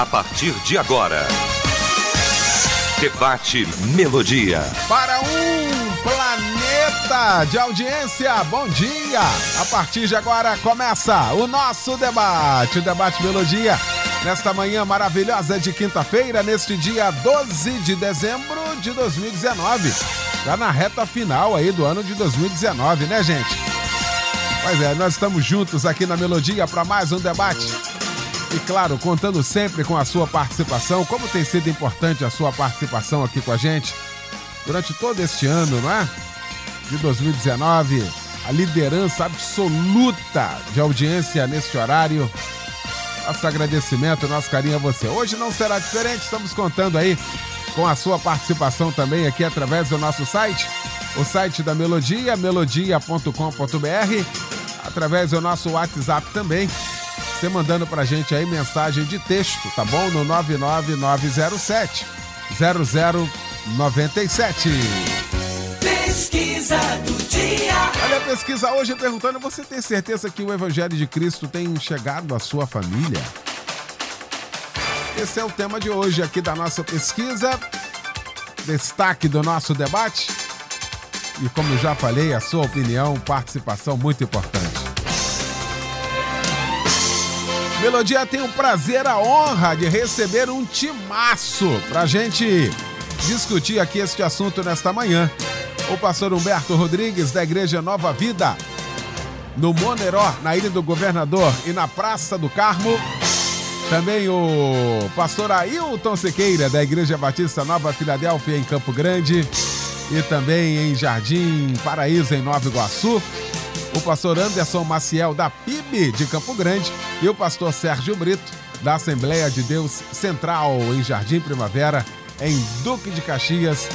A partir de agora, Debate Melodia. Para um planeta de audiência, bom dia! A partir de agora começa o nosso debate, o Debate Melodia nesta manhã maravilhosa de quinta-feira, neste dia 12 de dezembro de 2019. Já na reta final aí do ano de 2019, né, gente? Pois é, nós estamos juntos aqui na Melodia para mais um debate. E claro, contando sempre com a sua participação, como tem sido importante a sua participação aqui com a gente durante todo este ano, não é? De 2019, a liderança absoluta de audiência neste horário nosso agradecimento, nosso carinho a você. Hoje não será diferente, estamos contando aí com a sua participação também aqui através do nosso site, o site da Melodia, melodia.com.br, através do nosso WhatsApp também. Você mandando pra gente aí mensagem de texto, tá bom? No 99907 0097. Pesquisa do dia. Olha a pesquisa hoje perguntando: você tem certeza que o Evangelho de Cristo tem chegado à sua família? Esse é o tema de hoje aqui da nossa pesquisa. Destaque do nosso debate. E como já falei, a sua opinião, participação muito importante. Melodia tem o prazer, a honra de receber um timaço pra gente discutir aqui este assunto nesta manhã o pastor Humberto Rodrigues, da Igreja Nova Vida, no Moneró, na Ilha do Governador e na Praça do Carmo. Também o pastor Ailton Sequeira, da Igreja Batista Nova Filadélfia, em Campo Grande. E também em Jardim Paraíso, em Nova Iguaçu. O pastor Anderson Maciel, da PIB de Campo Grande. E o pastor Sérgio Brito, da Assembleia de Deus Central, em Jardim Primavera, em Duque de Caxias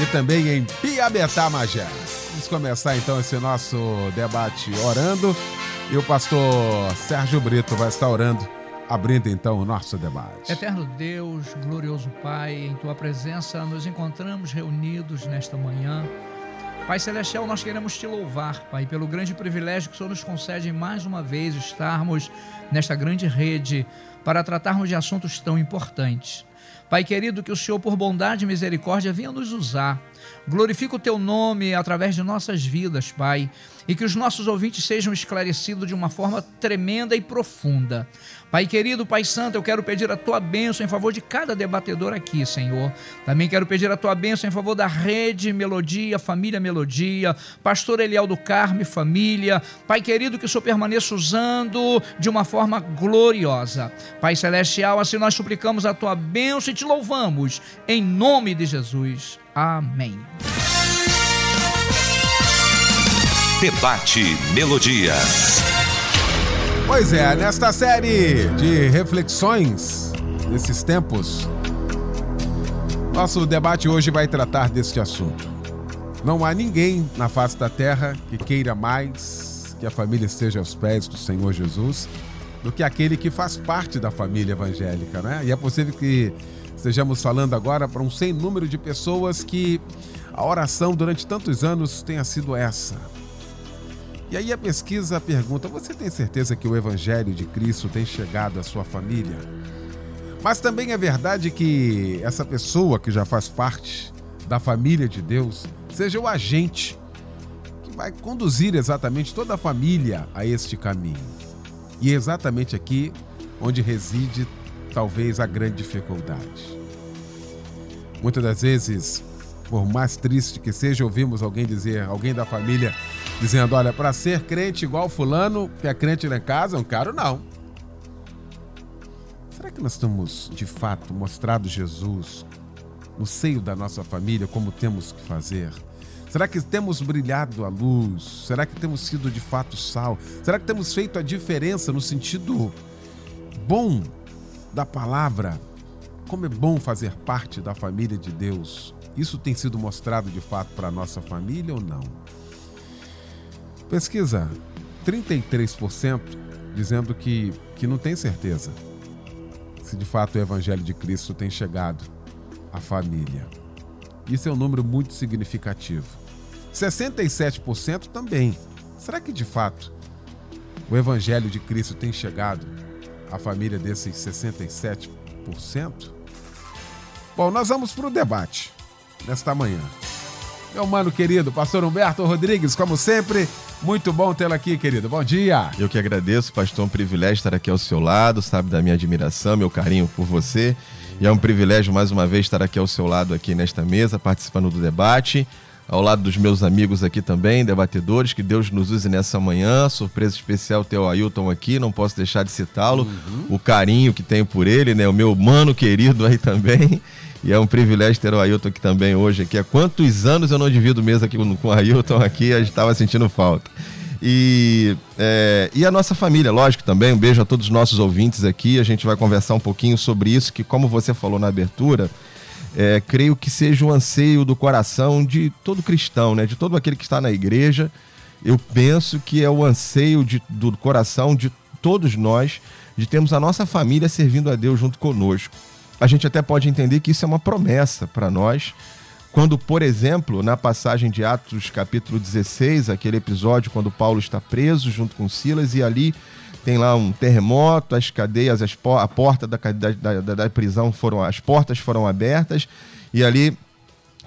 e também em Piabetá, Magé. Vamos começar então esse nosso debate orando e o pastor Sérgio Brito vai estar orando, abrindo então o nosso debate. Eterno Deus, glorioso Pai, em tua presença nos encontramos reunidos nesta manhã. Pai Celestial, nós queremos te louvar, Pai, pelo grande privilégio que o Senhor nos concede mais uma vez estarmos nesta grande rede para tratarmos de assuntos tão importantes. Pai querido, que o Senhor, por bondade e misericórdia, venha nos usar. Glorifica o teu nome através de nossas vidas, Pai, e que os nossos ouvintes sejam esclarecidos de uma forma tremenda e profunda. Pai querido, Pai Santo, eu quero pedir a tua bênção em favor de cada debatedor aqui, Senhor. Também quero pedir a tua bênção em favor da rede Melodia, família Melodia, pastor Eliel do Carme, família. Pai querido, que o Senhor permaneça usando de uma forma gloriosa. Pai celestial, assim nós suplicamos a tua bênção e te louvamos, em nome de Jesus. Amém. Debate Melodia. Pois é, nesta série de reflexões nesses tempos, nosso debate hoje vai tratar deste assunto. Não há ninguém na face da terra que queira mais que a família esteja aos pés do Senhor Jesus do que aquele que faz parte da família evangélica, né? E é possível que estejamos falando agora para um sem número de pessoas que a oração durante tantos anos tenha sido essa e aí a pesquisa pergunta: você tem certeza que o Evangelho de Cristo tem chegado à sua família? Mas também é verdade que essa pessoa que já faz parte da família de Deus seja o agente que vai conduzir exatamente toda a família a este caminho. E é exatamente aqui onde reside talvez a grande dificuldade. Muitas das vezes, por mais triste que seja, ouvimos alguém dizer, alguém da família dizendo: olha, para ser crente igual Fulano, que é crente lá em casa, não quero não. Será que nós estamos de fato mostrado Jesus no seio da nossa família como temos que fazer? Será que temos brilhado a luz? Será que temos sido de fato sal? Será que temos feito a diferença no sentido bom da palavra. Como é bom fazer parte da família de Deus. Isso tem sido mostrado de fato para a nossa família ou não? Pesquisa: 33% dizendo que, que não tem certeza se de fato o Evangelho de Cristo tem chegado à família. Isso é um número muito significativo. 67% também. Será que de fato o Evangelho de Cristo tem chegado à família desses 67%? Bom, nós vamos para o debate nesta manhã. Meu mano querido, pastor Humberto Rodrigues, como sempre, muito bom tê-lo aqui, querido. Bom dia. Eu que agradeço, pastor, é um privilégio estar aqui ao seu lado, sabe da minha admiração, meu carinho por você. E é um privilégio mais uma vez estar aqui ao seu lado aqui nesta mesa, participando do debate ao lado dos meus amigos aqui também, debatedores, que Deus nos use nessa manhã. Surpresa especial ter o Ailton aqui, não posso deixar de citá-lo. Uhum. O carinho que tenho por ele, né? O meu mano querido aí também. E é um privilégio ter o Ailton aqui também hoje. Aqui. Há quantos anos eu não divido mesa aqui com o Ailton aqui, a gente estava sentindo falta. E, é, e a nossa família, lógico, também. Um beijo a todos os nossos ouvintes aqui. A gente vai conversar um pouquinho sobre isso, que como você falou na abertura, é, creio que seja o um anseio do coração de todo cristão, né? de todo aquele que está na igreja. Eu penso que é o anseio de, do coração de todos nós de termos a nossa família servindo a Deus junto conosco. A gente até pode entender que isso é uma promessa para nós, quando, por exemplo, na passagem de Atos, capítulo 16, aquele episódio quando Paulo está preso junto com Silas e ali tem lá um terremoto, as cadeias, as, a porta da, da, da, da prisão foram, as portas foram abertas e ali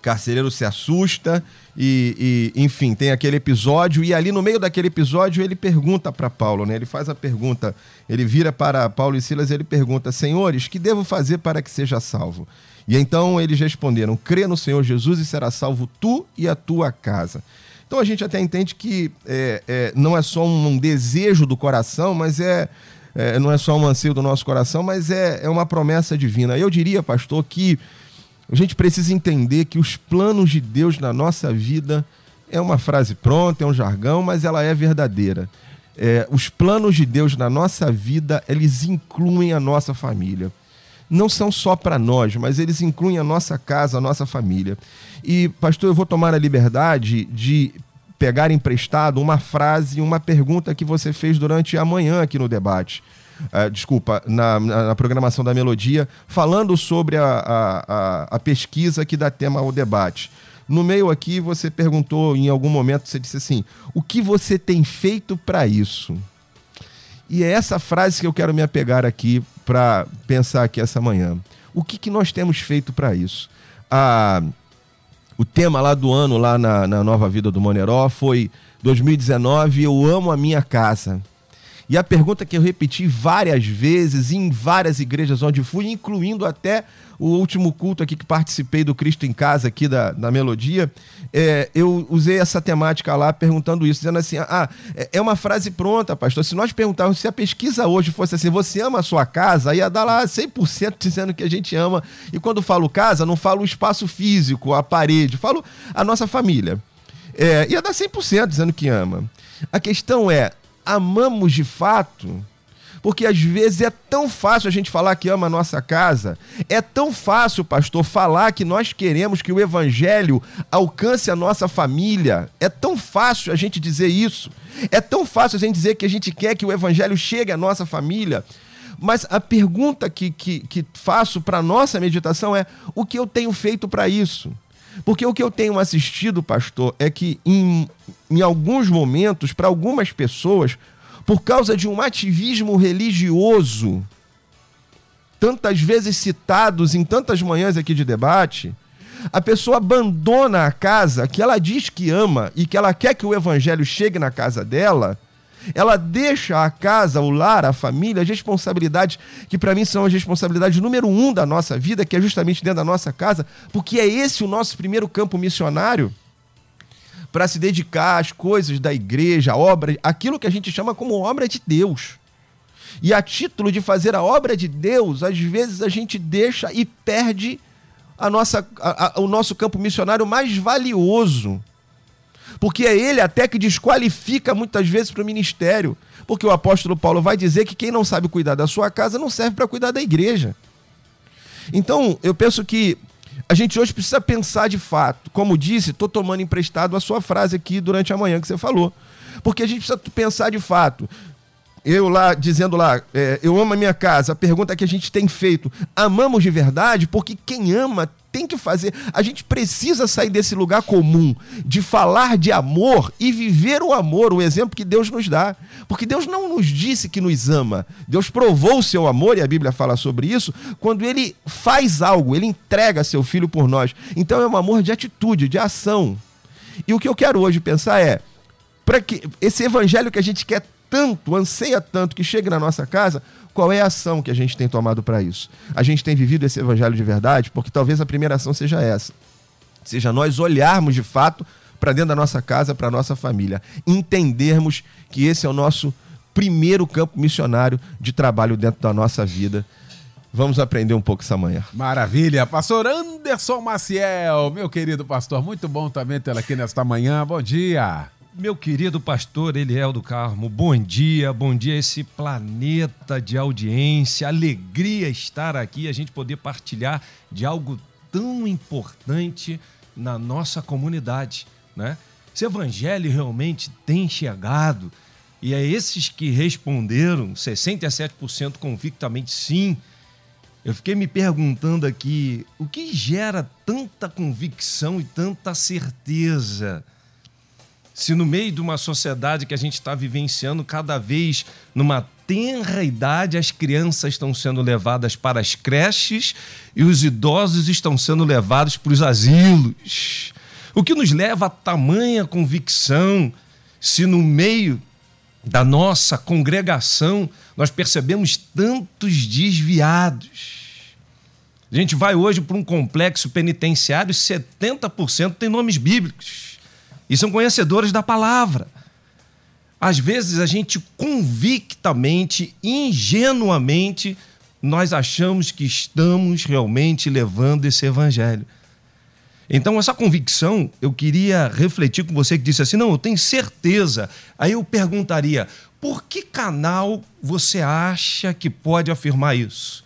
carcereiro se assusta e, e, enfim, tem aquele episódio e ali no meio daquele episódio ele pergunta para Paulo, né? Ele faz a pergunta, ele vira para Paulo e Silas e ele pergunta: "Senhores, que devo fazer para que seja salvo?" E então eles responderam: "Crê no Senhor Jesus e será salvo tu e a tua casa." Então a gente até entende que é, é, não é só um desejo do coração, mas é, é, não é só um anseio do nosso coração, mas é, é uma promessa divina. Eu diria, pastor, que a gente precisa entender que os planos de Deus na nossa vida é uma frase pronta, é um jargão, mas ela é verdadeira. É, os planos de Deus na nossa vida, eles incluem a nossa família não são só para nós, mas eles incluem a nossa casa, a nossa família. E, pastor, eu vou tomar a liberdade de pegar emprestado uma frase, uma pergunta que você fez durante a manhã aqui no debate. Uh, desculpa, na, na, na, programação da Melodia, falando sobre a, a, a, a pesquisa que dá tema ao debate. No meio aqui, você perguntou em algum momento, você disse assim: o que você tem feito para isso? E é essa frase que eu quero me apegar aqui para pensar aqui essa manhã. O que, que nós temos feito para isso? Ah, o tema lá do ano, lá na, na Nova Vida do Moneró, foi 2019, eu amo a minha casa. E a pergunta que eu repeti várias vezes em várias igrejas onde fui, incluindo até o último culto aqui que participei do Cristo em Casa aqui da, da Melodia, é, eu usei essa temática lá perguntando isso, dizendo assim, ah, é, é uma frase pronta, pastor, se nós perguntarmos se a pesquisa hoje fosse assim, você ama a sua casa, ia dar lá 100% dizendo que a gente ama, e quando falo casa, não falo o espaço físico, a parede, falo a nossa família. É, ia dar 100% dizendo que ama. A questão é, amamos de fato? Porque às vezes é tão fácil a gente falar que ama a nossa casa, é tão fácil, pastor, falar que nós queremos que o evangelho alcance a nossa família. É tão fácil a gente dizer isso. É tão fácil a gente dizer que a gente quer que o evangelho chegue à nossa família. Mas a pergunta que, que, que faço para nossa meditação é: o que eu tenho feito para isso? Porque o que eu tenho assistido, pastor, é que em, em alguns momentos, para algumas pessoas, por causa de um ativismo religioso, tantas vezes citados em tantas manhãs aqui de debate, a pessoa abandona a casa que ela diz que ama e que ela quer que o evangelho chegue na casa dela, ela deixa a casa, o lar, a família, as responsabilidades que para mim são as responsabilidades número um da nossa vida, que é justamente dentro da nossa casa, porque é esse o nosso primeiro campo missionário para se dedicar às coisas da igreja, obra, aquilo que a gente chama como obra de Deus. E a título de fazer a obra de Deus, às vezes a gente deixa e perde a nossa, a, a, o nosso campo missionário mais valioso. Porque é ele até que desqualifica muitas vezes para o ministério. Porque o apóstolo Paulo vai dizer que quem não sabe cuidar da sua casa não serve para cuidar da igreja. Então, eu penso que a gente hoje precisa pensar de fato. Como disse, estou tomando emprestado a sua frase aqui durante a manhã que você falou. Porque a gente precisa pensar de fato. Eu lá, dizendo lá, é, eu amo a minha casa. A pergunta que a gente tem feito, amamos de verdade? Porque quem ama tem que fazer. A gente precisa sair desse lugar comum de falar de amor e viver o amor, o exemplo que Deus nos dá. Porque Deus não nos disse que nos ama. Deus provou o seu amor, e a Bíblia fala sobre isso, quando ele faz algo, ele entrega seu filho por nós. Então é um amor de atitude, de ação. E o que eu quero hoje pensar é, para que esse evangelho que a gente quer tanto, anseia tanto que chegue na nossa casa, qual é a ação que a gente tem tomado para isso? A gente tem vivido esse evangelho de verdade? Porque talvez a primeira ação seja essa. Seja nós olharmos de fato para dentro da nossa casa, para a nossa família. Entendermos que esse é o nosso primeiro campo missionário de trabalho dentro da nossa vida. Vamos aprender um pouco essa manhã. Maravilha. Pastor Anderson Maciel, meu querido pastor, muito bom também tê-lo aqui nesta manhã. Bom dia. Meu querido pastor Eliel do Carmo, bom dia, bom dia a esse planeta de audiência, alegria estar aqui, a gente poder partilhar de algo tão importante na nossa comunidade, né? Esse evangelho realmente tem chegado e é esses que responderam 67% convictamente sim. Eu fiquei me perguntando aqui, o que gera tanta convicção e tanta certeza? Se no meio de uma sociedade que a gente está vivenciando cada vez numa tenra idade, as crianças estão sendo levadas para as creches e os idosos estão sendo levados para os asilos. O que nos leva a tamanha convicção se no meio da nossa congregação nós percebemos tantos desviados. A gente vai hoje para um complexo penitenciário e 70% tem nomes bíblicos e são conhecedores da palavra. Às vezes a gente convictamente, ingenuamente, nós achamos que estamos realmente levando esse evangelho. Então, essa convicção, eu queria refletir com você que disse assim: não, eu tenho certeza. Aí eu perguntaria: por que canal você acha que pode afirmar isso?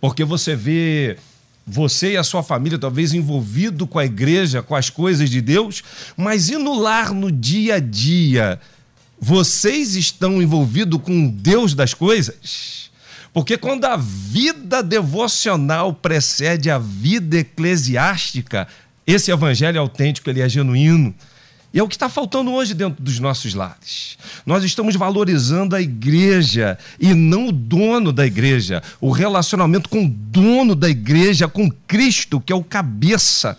Porque você vê você e a sua família talvez envolvido com a igreja, com as coisas de Deus, mas e no lar, no dia a dia, vocês estão envolvidos com o Deus das coisas? Porque quando a vida devocional precede a vida eclesiástica, esse evangelho autêntico ele é genuíno. E é o que está faltando hoje dentro dos nossos lares. Nós estamos valorizando a igreja e não o dono da igreja. O relacionamento com o dono da igreja, com Cristo, que é o cabeça.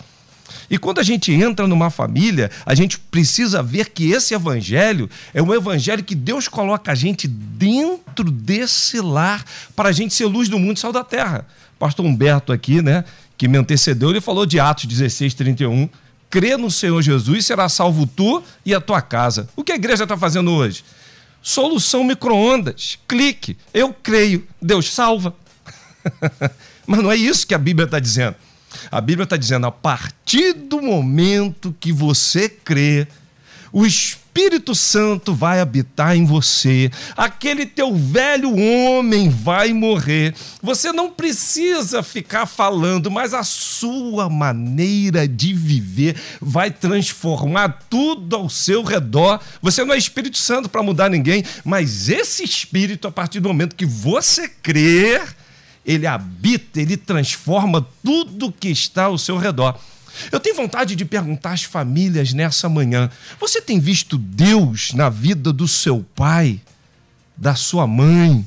E quando a gente entra numa família, a gente precisa ver que esse evangelho é um evangelho que Deus coloca a gente dentro desse lar para a gente ser luz do mundo e sal da terra. Pastor Humberto aqui, né, que me antecedeu, ele falou de Atos 16, 31 crê no Senhor Jesus, será salvo tu e a tua casa. O que a igreja está fazendo hoje? Solução micro-ondas. Clique. Eu creio. Deus salva. Mas não é isso que a Bíblia está dizendo. A Bíblia está dizendo: a partir do momento que você crê, o Espírito Santo vai habitar em você, aquele teu velho homem vai morrer. Você não precisa ficar falando, mas a sua maneira de viver vai transformar tudo ao seu redor. Você não é Espírito Santo para mudar ninguém, mas esse Espírito, a partir do momento que você crer, ele habita, ele transforma tudo que está ao seu redor. Eu tenho vontade de perguntar às famílias nessa manhã: você tem visto Deus na vida do seu pai, da sua mãe,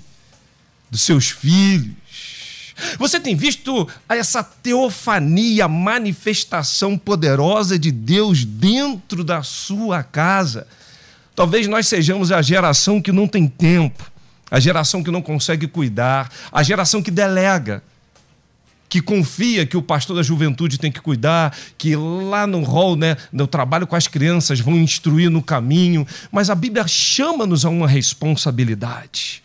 dos seus filhos? Você tem visto essa teofania, manifestação poderosa de Deus dentro da sua casa? Talvez nós sejamos a geração que não tem tempo, a geração que não consegue cuidar, a geração que delega que confia que o pastor da juventude tem que cuidar, que lá no rol, né, no trabalho com as crianças vão instruir no caminho, mas a Bíblia chama-nos a uma responsabilidade.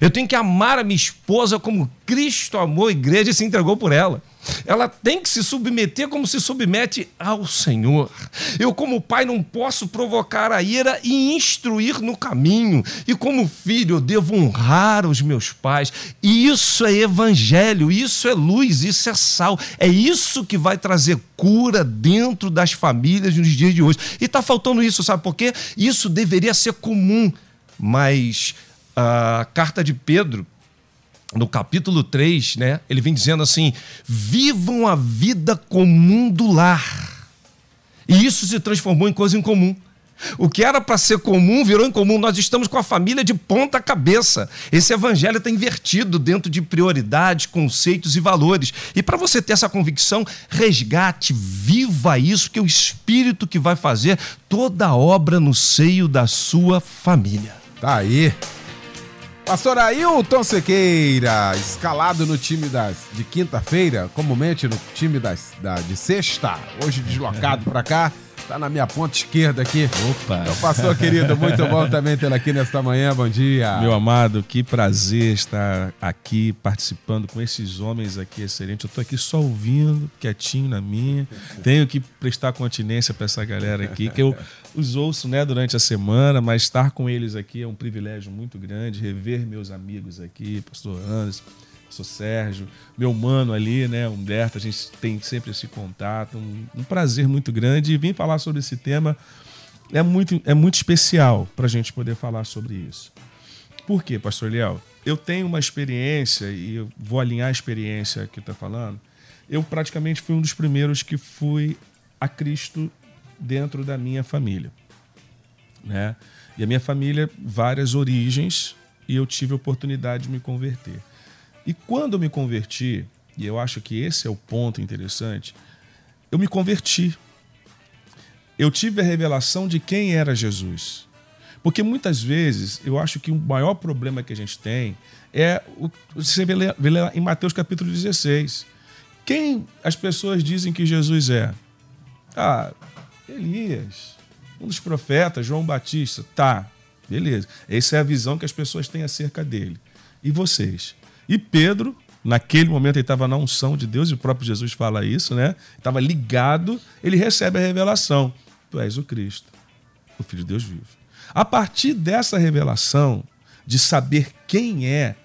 Eu tenho que amar a minha esposa como Cristo amou a igreja e se entregou por ela. Ela tem que se submeter como se submete ao Senhor. Eu, como pai, não posso provocar a ira e instruir no caminho. E como filho, eu devo honrar os meus pais. E isso é evangelho, isso é luz, isso é sal. É isso que vai trazer cura dentro das famílias nos dias de hoje. E está faltando isso, sabe por quê? Isso deveria ser comum. Mas a carta de Pedro no capítulo 3, né, ele vem dizendo assim: vivam a vida comum do lar. E isso se transformou em coisa incomum. O que era para ser comum virou incomum. Nós estamos com a família de ponta cabeça. Esse evangelho está invertido dentro de prioridades, conceitos e valores. E para você ter essa convicção, resgate, viva isso, que é o Espírito que vai fazer toda a obra no seio da sua família. Tá aí. Pastor Ailton Sequeira, escalado no time das, de quinta-feira, comumente no time das, da, de sexta, hoje deslocado para cá. Tá na minha ponta esquerda aqui. Opa! Meu pastor querido, muito bom também tê-lo aqui nesta manhã. Bom dia. Meu amado, que prazer estar aqui participando com esses homens aqui excelentes. Eu tô aqui só ouvindo, quietinho na minha. Tenho que prestar continência para essa galera aqui, que eu os ouço né, durante a semana, mas estar com eles aqui é um privilégio muito grande. Rever meus amigos aqui, pastor Anderson sou Sérgio, meu mano ali, né, Humberto, a gente tem sempre esse contato, um, um prazer muito grande e vim falar sobre esse tema é muito, é muito especial para a gente poder falar sobre isso. Por quê, pastor Liel? Eu tenho uma experiência, e eu vou alinhar a experiência que está falando, eu praticamente fui um dos primeiros que fui a Cristo dentro da minha família. Né? E a minha família, várias origens, e eu tive a oportunidade de me converter. E quando eu me converti, e eu acho que esse é o ponto interessante, eu me converti. Eu tive a revelação de quem era Jesus. Porque muitas vezes eu acho que o maior problema que a gente tem é o, você vê, em Mateus capítulo 16. Quem as pessoas dizem que Jesus é? Ah, Elias, um dos profetas, João Batista. Tá, beleza. Essa é a visão que as pessoas têm acerca dele. E vocês? E Pedro, naquele momento, ele estava na unção de Deus, e o próprio Jesus fala isso, né? Estava ligado, ele recebe a revelação: Tu és o Cristo, o Filho de Deus vivo. A partir dessa revelação, de saber quem é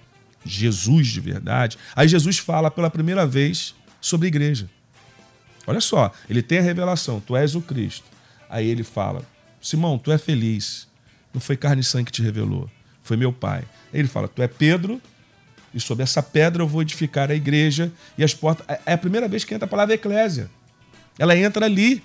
Jesus de verdade, aí Jesus fala pela primeira vez sobre a igreja. Olha só, ele tem a revelação: Tu és o Cristo. Aí ele fala: Simão, tu é feliz. Não foi carne e sangue que te revelou, foi meu Pai. Aí ele fala: Tu é Pedro, e sobre essa pedra eu vou edificar a igreja e as portas. É, é a primeira vez que entra a palavra eclésia. Ela entra ali,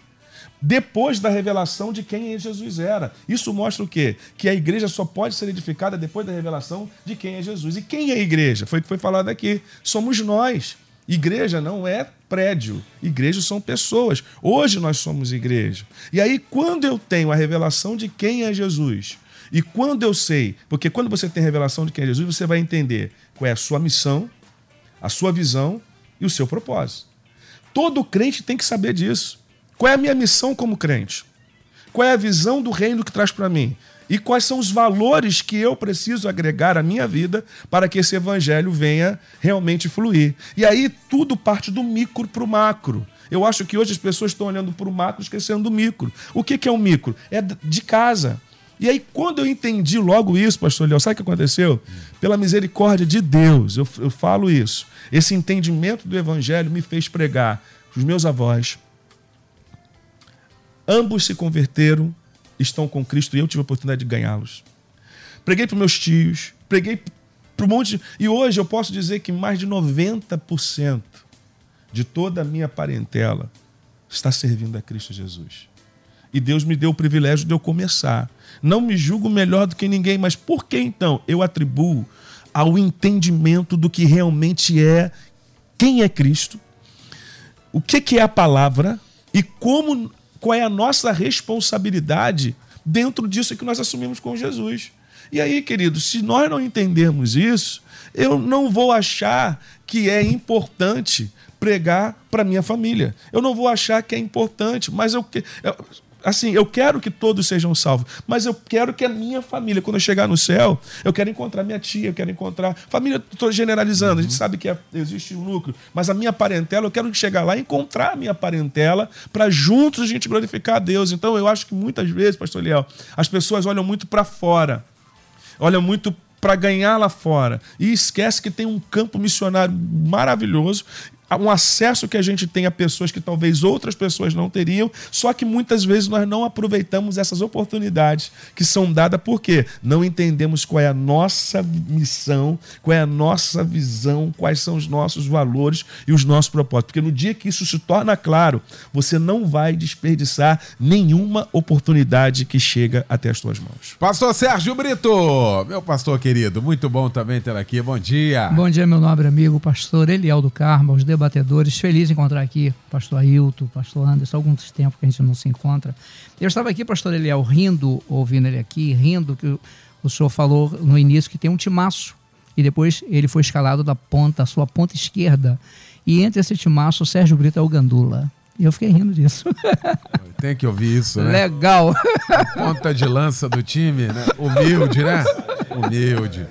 depois da revelação de quem Jesus era. Isso mostra o quê? Que a igreja só pode ser edificada depois da revelação de quem é Jesus. E quem é a igreja? Foi o que foi falado aqui. Somos nós. Igreja não é prédio, igreja são pessoas. Hoje nós somos igreja. E aí, quando eu tenho a revelação de quem é Jesus, e quando eu sei, porque quando você tem a revelação de quem é Jesus, você vai entender qual é a sua missão, a sua visão e o seu propósito. Todo crente tem que saber disso. Qual é a minha missão como crente? Qual é a visão do reino que traz para mim? E quais são os valores que eu preciso agregar à minha vida para que esse evangelho venha realmente fluir? E aí tudo parte do micro para o macro. Eu acho que hoje as pessoas estão olhando para o macro esquecendo do micro. O que é o micro? É de casa. E aí, quando eu entendi logo isso, pastor Léo, sabe o que aconteceu? Pela misericórdia de Deus, eu, eu falo isso. Esse entendimento do evangelho me fez pregar. Os meus avós, ambos se converteram, estão com Cristo e eu tive a oportunidade de ganhá-los. Preguei para meus tios, preguei para um monte. De... E hoje eu posso dizer que mais de 90% de toda a minha parentela está servindo a Cristo Jesus. E Deus me deu o privilégio de eu começar. Não me julgo melhor do que ninguém, mas por que então eu atribuo ao entendimento do que realmente é quem é Cristo, o que, que é a palavra e como qual é a nossa responsabilidade dentro disso que nós assumimos com Jesus. E aí, querido, se nós não entendermos isso, eu não vou achar que é importante pregar para minha família. Eu não vou achar que é importante, mas eu, assim, eu quero que todos sejam salvos, mas eu quero que a minha família, quando eu chegar no céu, eu quero encontrar minha tia, eu quero encontrar. Família, estou generalizando, a gente sabe que é, existe um núcleo, mas a minha parentela, eu quero chegar lá e encontrar a minha parentela para juntos a gente glorificar a Deus. Então eu acho que muitas vezes, Pastor Liel, as pessoas olham muito para fora, olham muito para ganhar lá fora e esquece que tem um campo missionário maravilhoso um acesso que a gente tem a pessoas que talvez outras pessoas não teriam, só que muitas vezes nós não aproveitamos essas oportunidades que são dadas porque não entendemos qual é a nossa missão, qual é a nossa visão, quais são os nossos valores e os nossos propósitos. Porque no dia que isso se torna claro, você não vai desperdiçar nenhuma oportunidade que chega até as suas mãos. Pastor Sérgio Brito, meu pastor querido, muito bom também ter aqui. Bom dia. Bom dia, meu nobre amigo, pastor Eliel do Carmo, os debatedores. Feliz em encontrar aqui pastor Ailton, pastor Anderson, alguns tempos que a gente não se encontra. Eu estava aqui, pastor Eliel, rindo, ouvindo ele aqui, rindo que o senhor falou no início que tem um timaço. E depois ele foi escalado da ponta, a sua ponta esquerda. E entre esse timaço, o Sérgio Brito é o Gandula. E eu fiquei rindo disso. Tem que ouvir isso, né? Legal. Ponta de lança do time, né? Humilde, né? Humilde.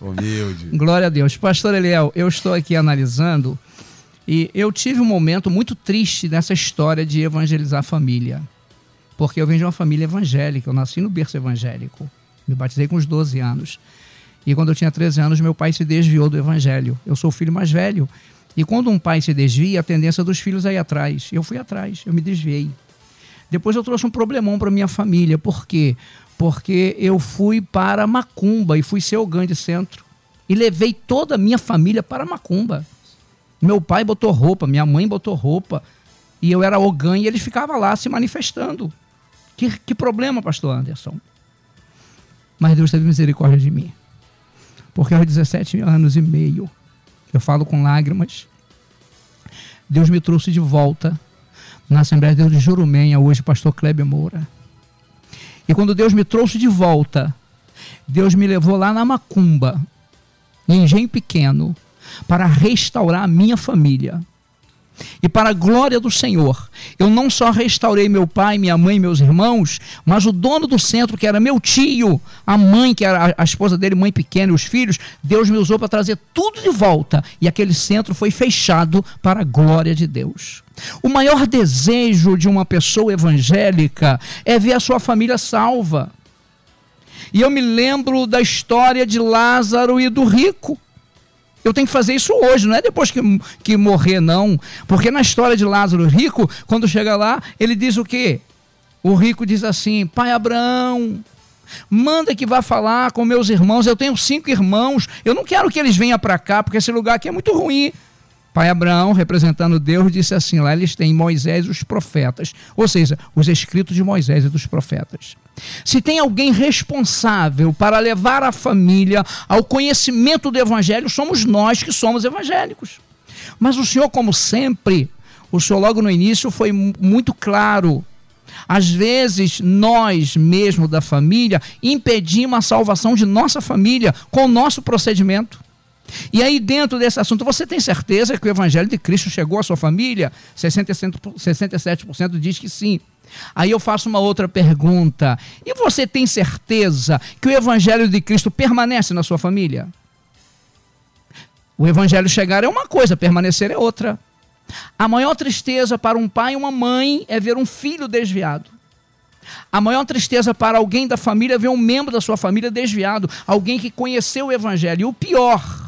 Humilde. Glória a Deus. Pastor Eliel, eu estou aqui analisando e eu tive um momento muito triste nessa história de evangelizar a família. Porque eu venho de uma família evangélica, eu nasci no berço evangélico. Me batizei com os 12 anos. E quando eu tinha 13 anos, meu pai se desviou do evangelho. Eu sou o filho mais velho. E quando um pai se desvia, a tendência dos filhos é ir atrás. Eu fui atrás, eu me desviei. Depois eu trouxe um problemão para minha família. Por quê? Porque eu fui para Macumba e fui ser o grande centro. E levei toda a minha família para Macumba. Meu pai botou roupa, minha mãe botou roupa, e eu era Ogã e ele ficava lá se manifestando. Que, que problema, pastor Anderson? Mas Deus teve misericórdia de mim. Porque aos 17 anos e meio, eu falo com lágrimas, Deus me trouxe de volta na Assembleia de Deus de Jurumenha, hoje pastor Kleber Moura. E quando Deus me trouxe de volta, Deus me levou lá na Macumba, em Engenho Pequeno, para restaurar a minha família. E para a glória do Senhor, eu não só restaurei meu pai, minha mãe, meus irmãos, mas o dono do centro, que era meu tio, a mãe, que era a esposa dele, mãe pequena, e os filhos, Deus me usou para trazer tudo de volta. E aquele centro foi fechado para a glória de Deus. O maior desejo de uma pessoa evangélica é ver a sua família salva. E eu me lembro da história de Lázaro e do rico. Eu tenho que fazer isso hoje, não é depois que, que morrer, não. Porque na história de Lázaro rico, quando chega lá, ele diz o quê? O rico diz assim: Pai Abraão, manda que vá falar com meus irmãos. Eu tenho cinco irmãos, eu não quero que eles venham para cá, porque esse lugar aqui é muito ruim. Pai Abraão, representando Deus, disse assim: lá eles têm Moisés e os profetas, ou seja, os escritos de Moisés e dos profetas. Se tem alguém responsável para levar a família ao conhecimento do Evangelho, somos nós que somos evangélicos. Mas o Senhor, como sempre, o Senhor logo no início foi muito claro. Às vezes, nós mesmo da família impedimos a salvação de nossa família com o nosso procedimento. E aí, dentro desse assunto, você tem certeza que o Evangelho de Cristo chegou à sua família? 67% diz que sim. Aí eu faço uma outra pergunta. E você tem certeza que o Evangelho de Cristo permanece na sua família? O Evangelho chegar é uma coisa, permanecer é outra. A maior tristeza para um pai e uma mãe é ver um filho desviado. A maior tristeza para alguém da família é ver um membro da sua família desviado, alguém que conheceu o Evangelho. E o pior,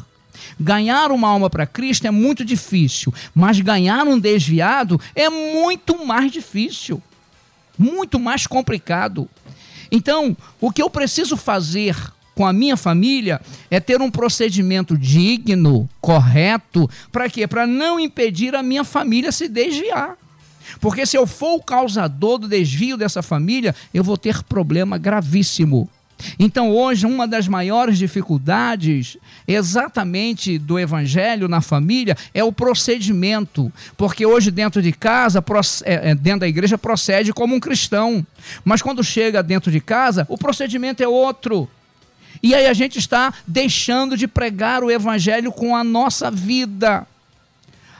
Ganhar uma alma para Cristo é muito difícil, mas ganhar um desviado é muito mais difícil, muito mais complicado. Então, o que eu preciso fazer com a minha família é ter um procedimento digno, correto, para quê? Para não impedir a minha família se desviar. Porque se eu for o causador do desvio dessa família, eu vou ter problema gravíssimo. Então, hoje, uma das maiores dificuldades exatamente do evangelho na família é o procedimento. Porque hoje, dentro de casa, é, é, dentro da igreja, procede como um cristão. Mas quando chega dentro de casa, o procedimento é outro. E aí a gente está deixando de pregar o evangelho com a nossa vida.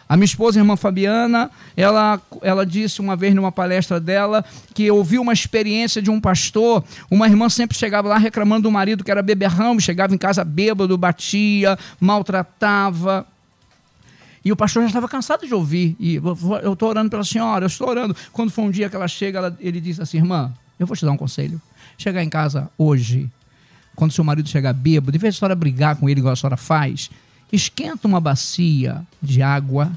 A minha esposa, a irmã Fabiana, ela, ela disse uma vez numa palestra dela que ouviu uma experiência de um pastor. Uma irmã sempre chegava lá reclamando do marido que era beberrão, chegava em casa bêbado, batia, maltratava. E o pastor já estava cansado de ouvir. E eu estou orando pela senhora, eu estou orando. Quando foi um dia que ela chega, ela, ele disse assim: irmã, eu vou te dar um conselho. Chegar em casa hoje, quando seu marido chegar bêbado, de vez em senhora brigar com ele igual a senhora faz, esquenta uma bacia de água,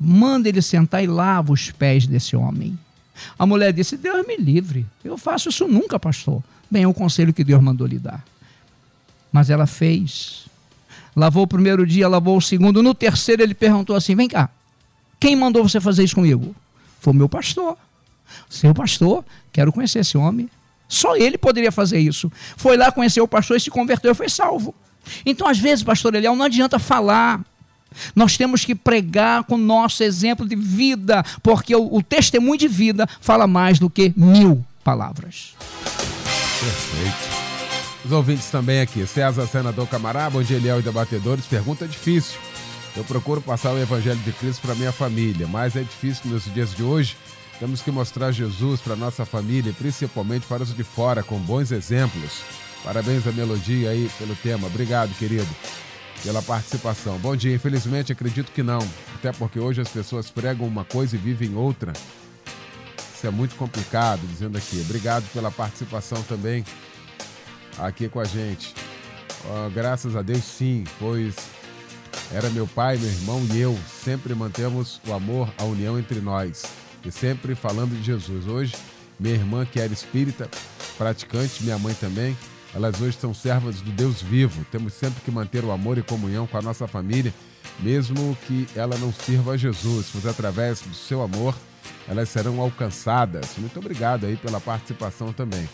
manda ele sentar e lava os pés desse homem. A mulher disse: Deus me livre, eu faço isso nunca, pastor. Bem, é o conselho que Deus mandou lhe dar. Mas ela fez. Lavou o primeiro dia, lavou o segundo. No terceiro, ele perguntou assim: Vem cá, quem mandou você fazer isso comigo? Foi o meu pastor. Seu pastor, quero conhecer esse homem. Só ele poderia fazer isso. Foi lá, conheceu o pastor e se converteu e foi salvo. Então, às vezes, pastor Eliel, não adianta falar. Nós temos que pregar com o nosso exemplo de vida, porque o, o testemunho de vida fala mais do que mil palavras. Perfeito. Os ouvintes também aqui. César, senador Camará, bom dia, Eliel e debatedores. Pergunta difícil. Eu procuro passar o evangelho de Cristo para minha família, mas é difícil nos dias de hoje. Temos que mostrar Jesus para nossa família, principalmente para os de fora, com bons exemplos. Parabéns à Melodia aí pelo tema. Obrigado, querido, pela participação. Bom dia. Infelizmente, acredito que não. Até porque hoje as pessoas pregam uma coisa e vivem outra. Isso é muito complicado, dizendo aqui. Obrigado pela participação também aqui com a gente. Uh, graças a Deus, sim, pois era meu pai, meu irmão e eu. Sempre mantemos o amor, a união entre nós. E sempre falando de Jesus. Hoje, minha irmã, que era espírita, praticante, minha mãe também, elas hoje são servas do Deus vivo. Temos sempre que manter o amor e comunhão com a nossa família, mesmo que ela não sirva a Jesus, pois através do seu amor elas serão alcançadas. Muito obrigado aí pela participação também.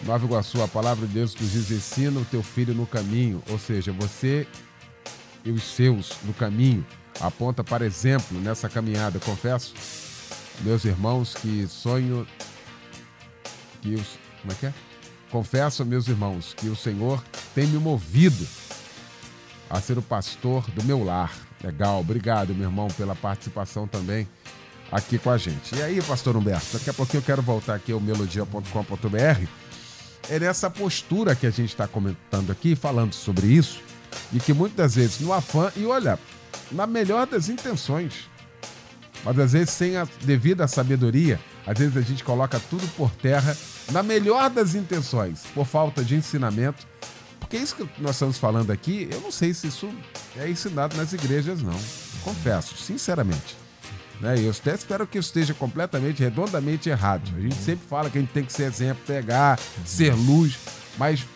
Nova Iguaçu, a palavra de Deus nos diz: ensina o teu filho no caminho, ou seja, você e os seus no caminho. Aponta para exemplo nessa caminhada. Confesso, meus irmãos, que sonho que os. Como é que é? Confesso, meus irmãos, que o Senhor tem me movido a ser o pastor do meu lar. Legal, obrigado, meu irmão, pela participação também aqui com a gente. E aí, pastor Humberto, daqui a pouquinho eu quero voltar aqui ao melodia.com.br. É nessa postura que a gente está comentando aqui, falando sobre isso, e que muitas vezes no afã, e olha, na melhor das intenções, mas às vezes sem a devida sabedoria, às vezes a gente coloca tudo por terra, na melhor das intenções, por falta de ensinamento. Porque isso que nós estamos falando aqui, eu não sei se isso é ensinado nas igrejas, não. Confesso, sinceramente. Né? Eu até espero que isso esteja completamente, redondamente errado. A gente sempre fala que a gente tem que ser exemplo, pegar, ser luz, mas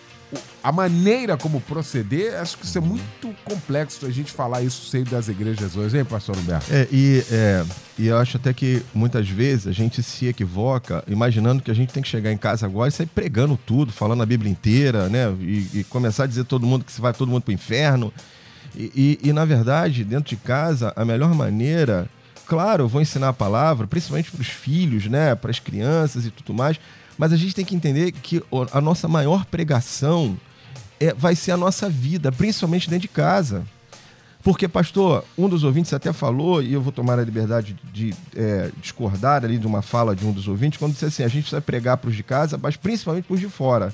a maneira como proceder, acho que isso é muito complexo a gente falar isso seio das igrejas hoje, hein, pastor Humberto? É, e, é, e eu acho até que muitas vezes a gente se equivoca imaginando que a gente tem que chegar em casa agora e sair pregando tudo, falando a Bíblia inteira, né? E, e começar a dizer todo mundo que se vai todo mundo para o inferno. E, e, e, na verdade, dentro de casa, a melhor maneira, claro, eu vou ensinar a palavra, principalmente para os filhos, né? Para as crianças e tudo mais. Mas a gente tem que entender que a nossa maior pregação é, vai ser a nossa vida, principalmente dentro de casa. Porque, pastor, um dos ouvintes até falou, e eu vou tomar a liberdade de é, discordar ali de uma fala de um dos ouvintes, quando disse assim: a gente vai pregar para os de casa, mas principalmente para os de fora.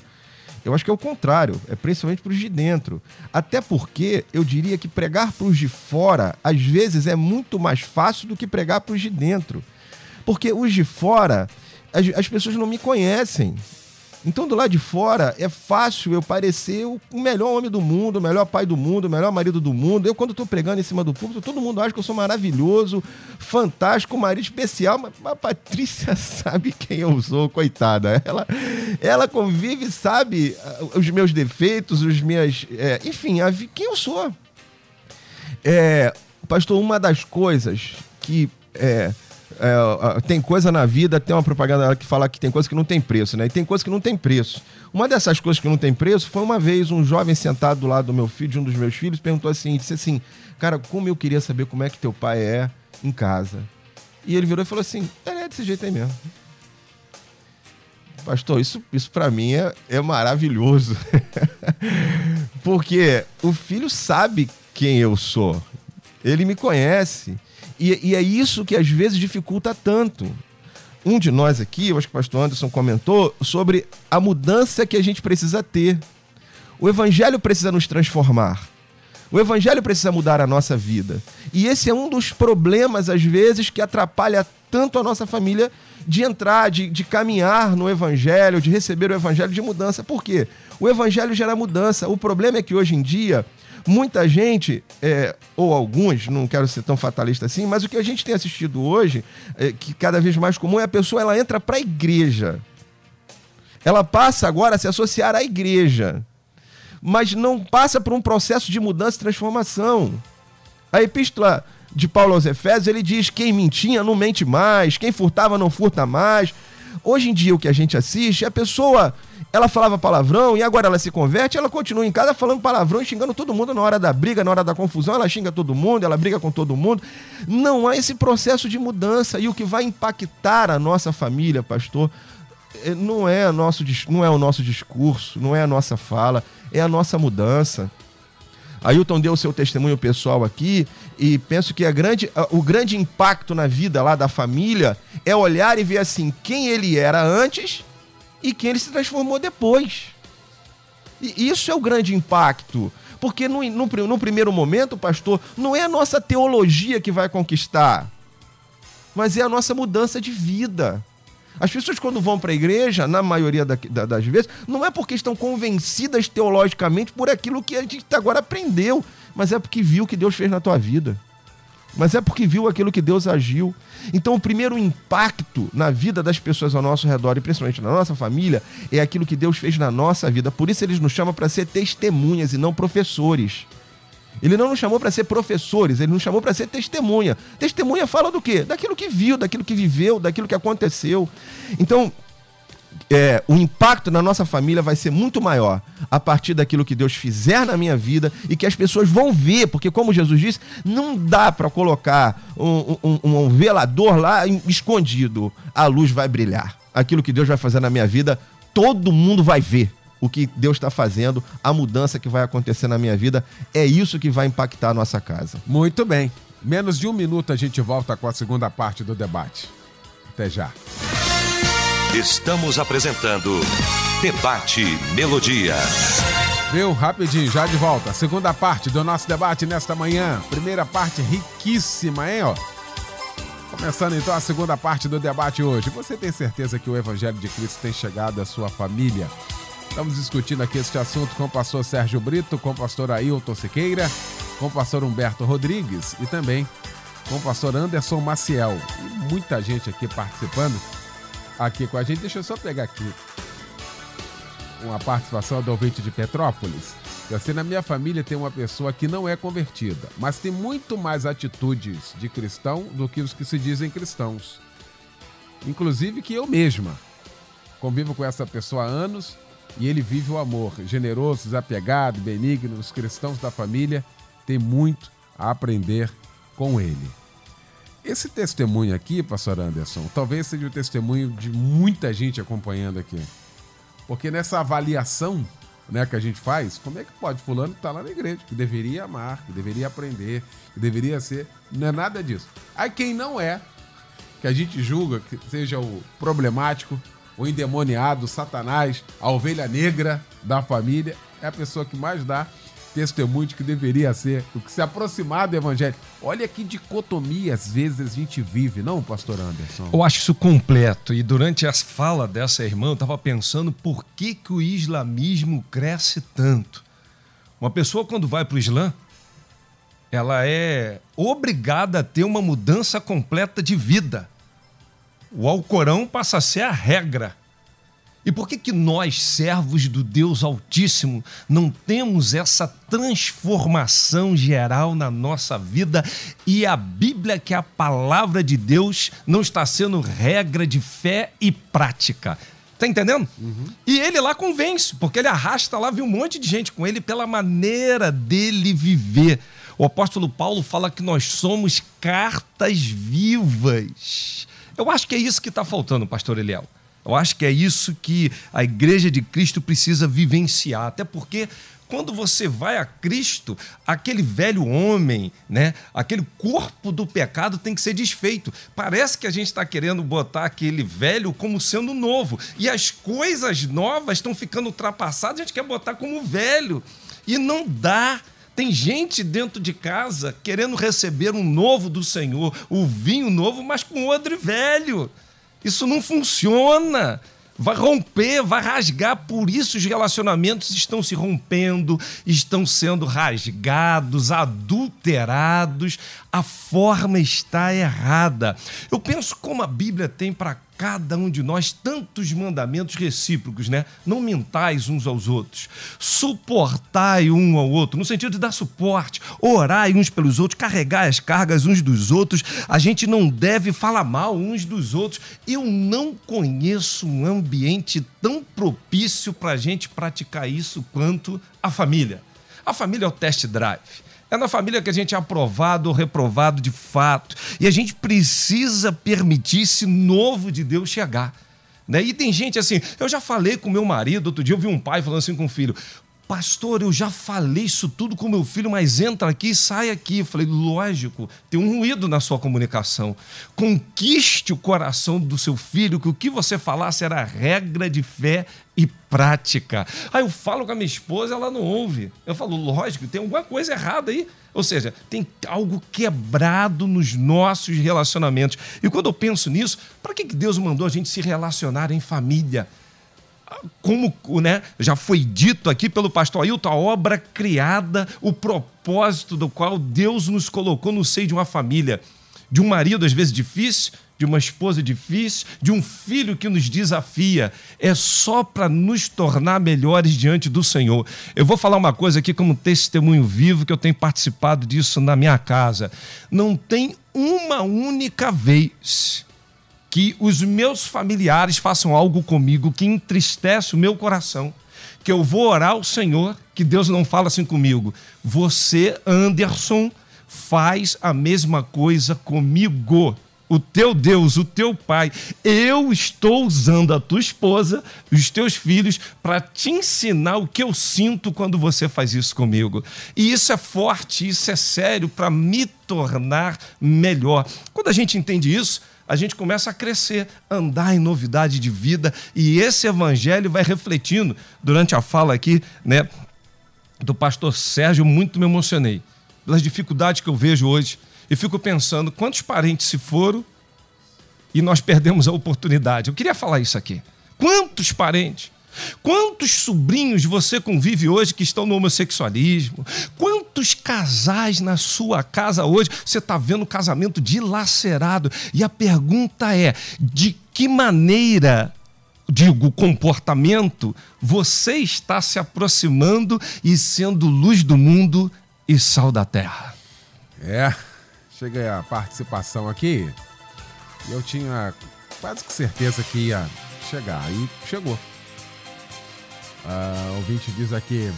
Eu acho que é o contrário, é principalmente para os de dentro. Até porque eu diria que pregar para os de fora, às vezes, é muito mais fácil do que pregar para os de dentro. Porque os de fora, as, as pessoas não me conhecem. Então, do lado de fora, é fácil eu parecer o melhor homem do mundo, o melhor pai do mundo, o melhor marido do mundo. Eu, quando estou pregando em cima do público, todo mundo acha que eu sou maravilhoso, fantástico, marido especial. Mas a Patrícia sabe quem eu sou, coitada. Ela, ela convive, sabe ah, os meus defeitos, os minhas. É, enfim, a, quem eu sou. É, pastor, uma das coisas que. É, é, tem coisa na vida, tem uma propaganda que fala que tem coisa que não tem preço, né? E tem coisa que não tem preço. Uma dessas coisas que não tem preço foi uma vez um jovem sentado do lado do meu filho, de um dos meus filhos, perguntou assim, disse assim, cara, como eu queria saber como é que teu pai é em casa. E ele virou e falou assim, é desse jeito aí mesmo. Pastor, isso, isso para mim é, é maravilhoso. Porque o filho sabe quem eu sou. Ele me conhece. E, e é isso que às vezes dificulta tanto. Um de nós aqui, eu acho que o pastor Anderson comentou, sobre a mudança que a gente precisa ter. O evangelho precisa nos transformar. O evangelho precisa mudar a nossa vida. E esse é um dos problemas, às vezes, que atrapalha tanto a nossa família de entrar, de, de caminhar no evangelho, de receber o evangelho de mudança. Por quê? O evangelho gera mudança. O problema é que hoje em dia, muita gente, é, ou alguns, não quero ser tão fatalista assim, mas o que a gente tem assistido hoje, é, que cada vez mais comum, é a pessoa ela entra para a igreja. Ela passa agora a se associar à igreja mas não passa por um processo de mudança e transformação. A epístola de Paulo aos Efésios, ele diz: quem mentia não mente mais, quem furtava não furta mais. Hoje em dia, o que a gente assiste, a pessoa, ela falava palavrão e agora ela se converte, ela continua em casa falando palavrão e xingando todo mundo na hora da briga, na hora da confusão, ela xinga todo mundo, ela briga com todo mundo. Não há esse processo de mudança e o que vai impactar a nossa família, pastor, é, não é, nosso, não é o nosso discurso, não é a nossa fala, é a nossa mudança. Ailton deu o seu testemunho pessoal aqui e penso que a grande, o grande impacto na vida lá da família é olhar e ver assim quem ele era antes e quem ele se transformou depois. E isso é o grande impacto. Porque no, no, no primeiro momento, pastor, não é a nossa teologia que vai conquistar, mas é a nossa mudança de vida. As pessoas, quando vão para a igreja, na maioria da, da, das vezes, não é porque estão convencidas teologicamente por aquilo que a gente agora aprendeu, mas é porque viu o que Deus fez na tua vida. Mas é porque viu aquilo que Deus agiu. Então, o primeiro impacto na vida das pessoas ao nosso redor, e principalmente na nossa família, é aquilo que Deus fez na nossa vida. Por isso, eles nos chamam para ser testemunhas e não professores. Ele não nos chamou para ser professores, ele nos chamou para ser testemunha. Testemunha fala do quê? Daquilo que viu, daquilo que viveu, daquilo que aconteceu. Então, é, o impacto na nossa família vai ser muito maior a partir daquilo que Deus fizer na minha vida e que as pessoas vão ver, porque, como Jesus disse, não dá para colocar um, um, um, velador lá escondido. A luz vai brilhar. Aquilo que Deus vai fazer na minha vida, todo mundo vai ver o que Deus está fazendo, a mudança que vai acontecer na minha vida. É isso que vai impactar a nossa casa. Muito bem. Menos de um minuto a gente volta com a segunda parte do debate. Até já. Estamos apresentando Debate Melodia. Viu? Rapidinho, já de volta. Segunda parte do nosso debate nesta manhã. Primeira parte riquíssima, hein, ó. Começando então a segunda parte do debate hoje. Você tem certeza que o Evangelho de Cristo tem chegado à sua família? Estamos discutindo aqui este assunto com o pastor Sérgio Brito, com o pastor Ailton Siqueira, com o pastor Humberto Rodrigues e também com o pastor Anderson Maciel. E muita gente aqui participando aqui com a gente. Deixa eu só pegar aqui uma participação do ouvinte de Petrópolis. Assim, na minha família tem uma pessoa que não é convertida, mas tem muito mais atitudes de cristão do que os que se dizem cristãos. Inclusive que eu mesma. Convivo com essa pessoa há anos e ele vive o amor, generoso, desapegado, benigno. Os cristãos da família têm muito a aprender com ele. Esse testemunho aqui, pastor Anderson, talvez seja o testemunho de muita gente acompanhando aqui. Porque nessa avaliação né, que a gente faz, como é que pode fulano tá lá na igreja, que deveria amar, que deveria aprender, que deveria ser, não é nada disso. Aí quem não é, que a gente julga que seja o problemático, o endemoniado, o Satanás, a ovelha negra da família, é a pessoa que mais dá testemunho de que deveria ser, o que se aproximar do evangelho. Olha que dicotomia às vezes a gente vive, não, pastor Anderson? Eu acho isso completo. E durante a fala dessa irmã, eu estava pensando por que, que o islamismo cresce tanto. Uma pessoa, quando vai para o Islã, ela é obrigada a ter uma mudança completa de vida o Alcorão passa a ser a regra. E por que, que nós, servos do Deus Altíssimo, não temos essa transformação geral na nossa vida e a Bíblia, que é a palavra de Deus, não está sendo regra de fé e prática? Tá entendendo? Uhum. E ele lá convence, porque ele arrasta lá, viu um monte de gente com ele pela maneira dele viver. O apóstolo Paulo fala que nós somos cartas vivas eu acho que é isso que está faltando, pastor Eliel. Eu acho que é isso que a igreja de Cristo precisa vivenciar. Até porque quando você vai a Cristo, aquele velho homem, né? Aquele corpo do pecado tem que ser desfeito. Parece que a gente está querendo botar aquele velho como sendo novo. E as coisas novas estão ficando ultrapassadas, a gente quer botar como velho. E não dá. Tem gente dentro de casa querendo receber um novo do Senhor, o vinho novo, mas com odre velho. Isso não funciona. Vai romper, vai rasgar, por isso os relacionamentos estão se rompendo, estão sendo rasgados, adulterados, a forma está errada. Eu penso como a Bíblia tem para cada um de nós tantos mandamentos recíprocos, né? Não mentais uns aos outros, suportai um ao outro, no sentido de dar suporte, orai uns pelos outros, carregar as cargas uns dos outros. A gente não deve falar mal uns dos outros. Eu não conheço um ambiente tão propício para a gente praticar isso quanto a família. A família é o test drive. É na família que a gente é aprovado ou reprovado de fato. E a gente precisa permitir esse novo de Deus chegar. Né? E tem gente assim, eu já falei com meu marido, outro dia eu vi um pai falando assim com o filho: Pastor, eu já falei isso tudo com meu filho, mas entra aqui e sai aqui. Eu falei, lógico, tem um ruído na sua comunicação. Conquiste o coração do seu filho, que o que você falar será regra de fé e prática. Aí eu falo com a minha esposa, ela não ouve. Eu falo, lógico, tem alguma coisa errada aí. Ou seja, tem algo quebrado nos nossos relacionamentos. E quando eu penso nisso, para que Deus mandou a gente se relacionar em família? Como né, já foi dito aqui pelo pastor Ailton, a obra criada, o propósito do qual Deus nos colocou no seio de uma família, de um marido às vezes difícil, de uma esposa difícil, de um filho que nos desafia. É só para nos tornar melhores diante do Senhor. Eu vou falar uma coisa aqui como testemunho vivo que eu tenho participado disso na minha casa. Não tem uma única vez que os meus familiares façam algo comigo que entristece o meu coração, que eu vou orar ao Senhor, que Deus não fala assim comigo. Você, Anderson, faz a mesma coisa comigo. O teu Deus, o teu pai, eu estou usando a tua esposa, os teus filhos, para te ensinar o que eu sinto quando você faz isso comigo. E isso é forte, isso é sério para me tornar melhor. Quando a gente entende isso, a gente começa a crescer, andar em novidade de vida, e esse evangelho vai refletindo. Durante a fala aqui, né, do pastor Sérgio, muito me emocionei pelas dificuldades que eu vejo hoje, e fico pensando quantos parentes se foram e nós perdemos a oportunidade. Eu queria falar isso aqui. Quantos parentes Quantos sobrinhos você convive hoje que estão no homossexualismo? Quantos casais na sua casa hoje você está vendo casamento dilacerado? E a pergunta é: de que maneira, digo, comportamento, você está se aproximando e sendo luz do mundo e sal da terra? É, chega a participação aqui. Eu tinha quase que certeza que ia chegar. E chegou. Uh, ouvinte diz aqui: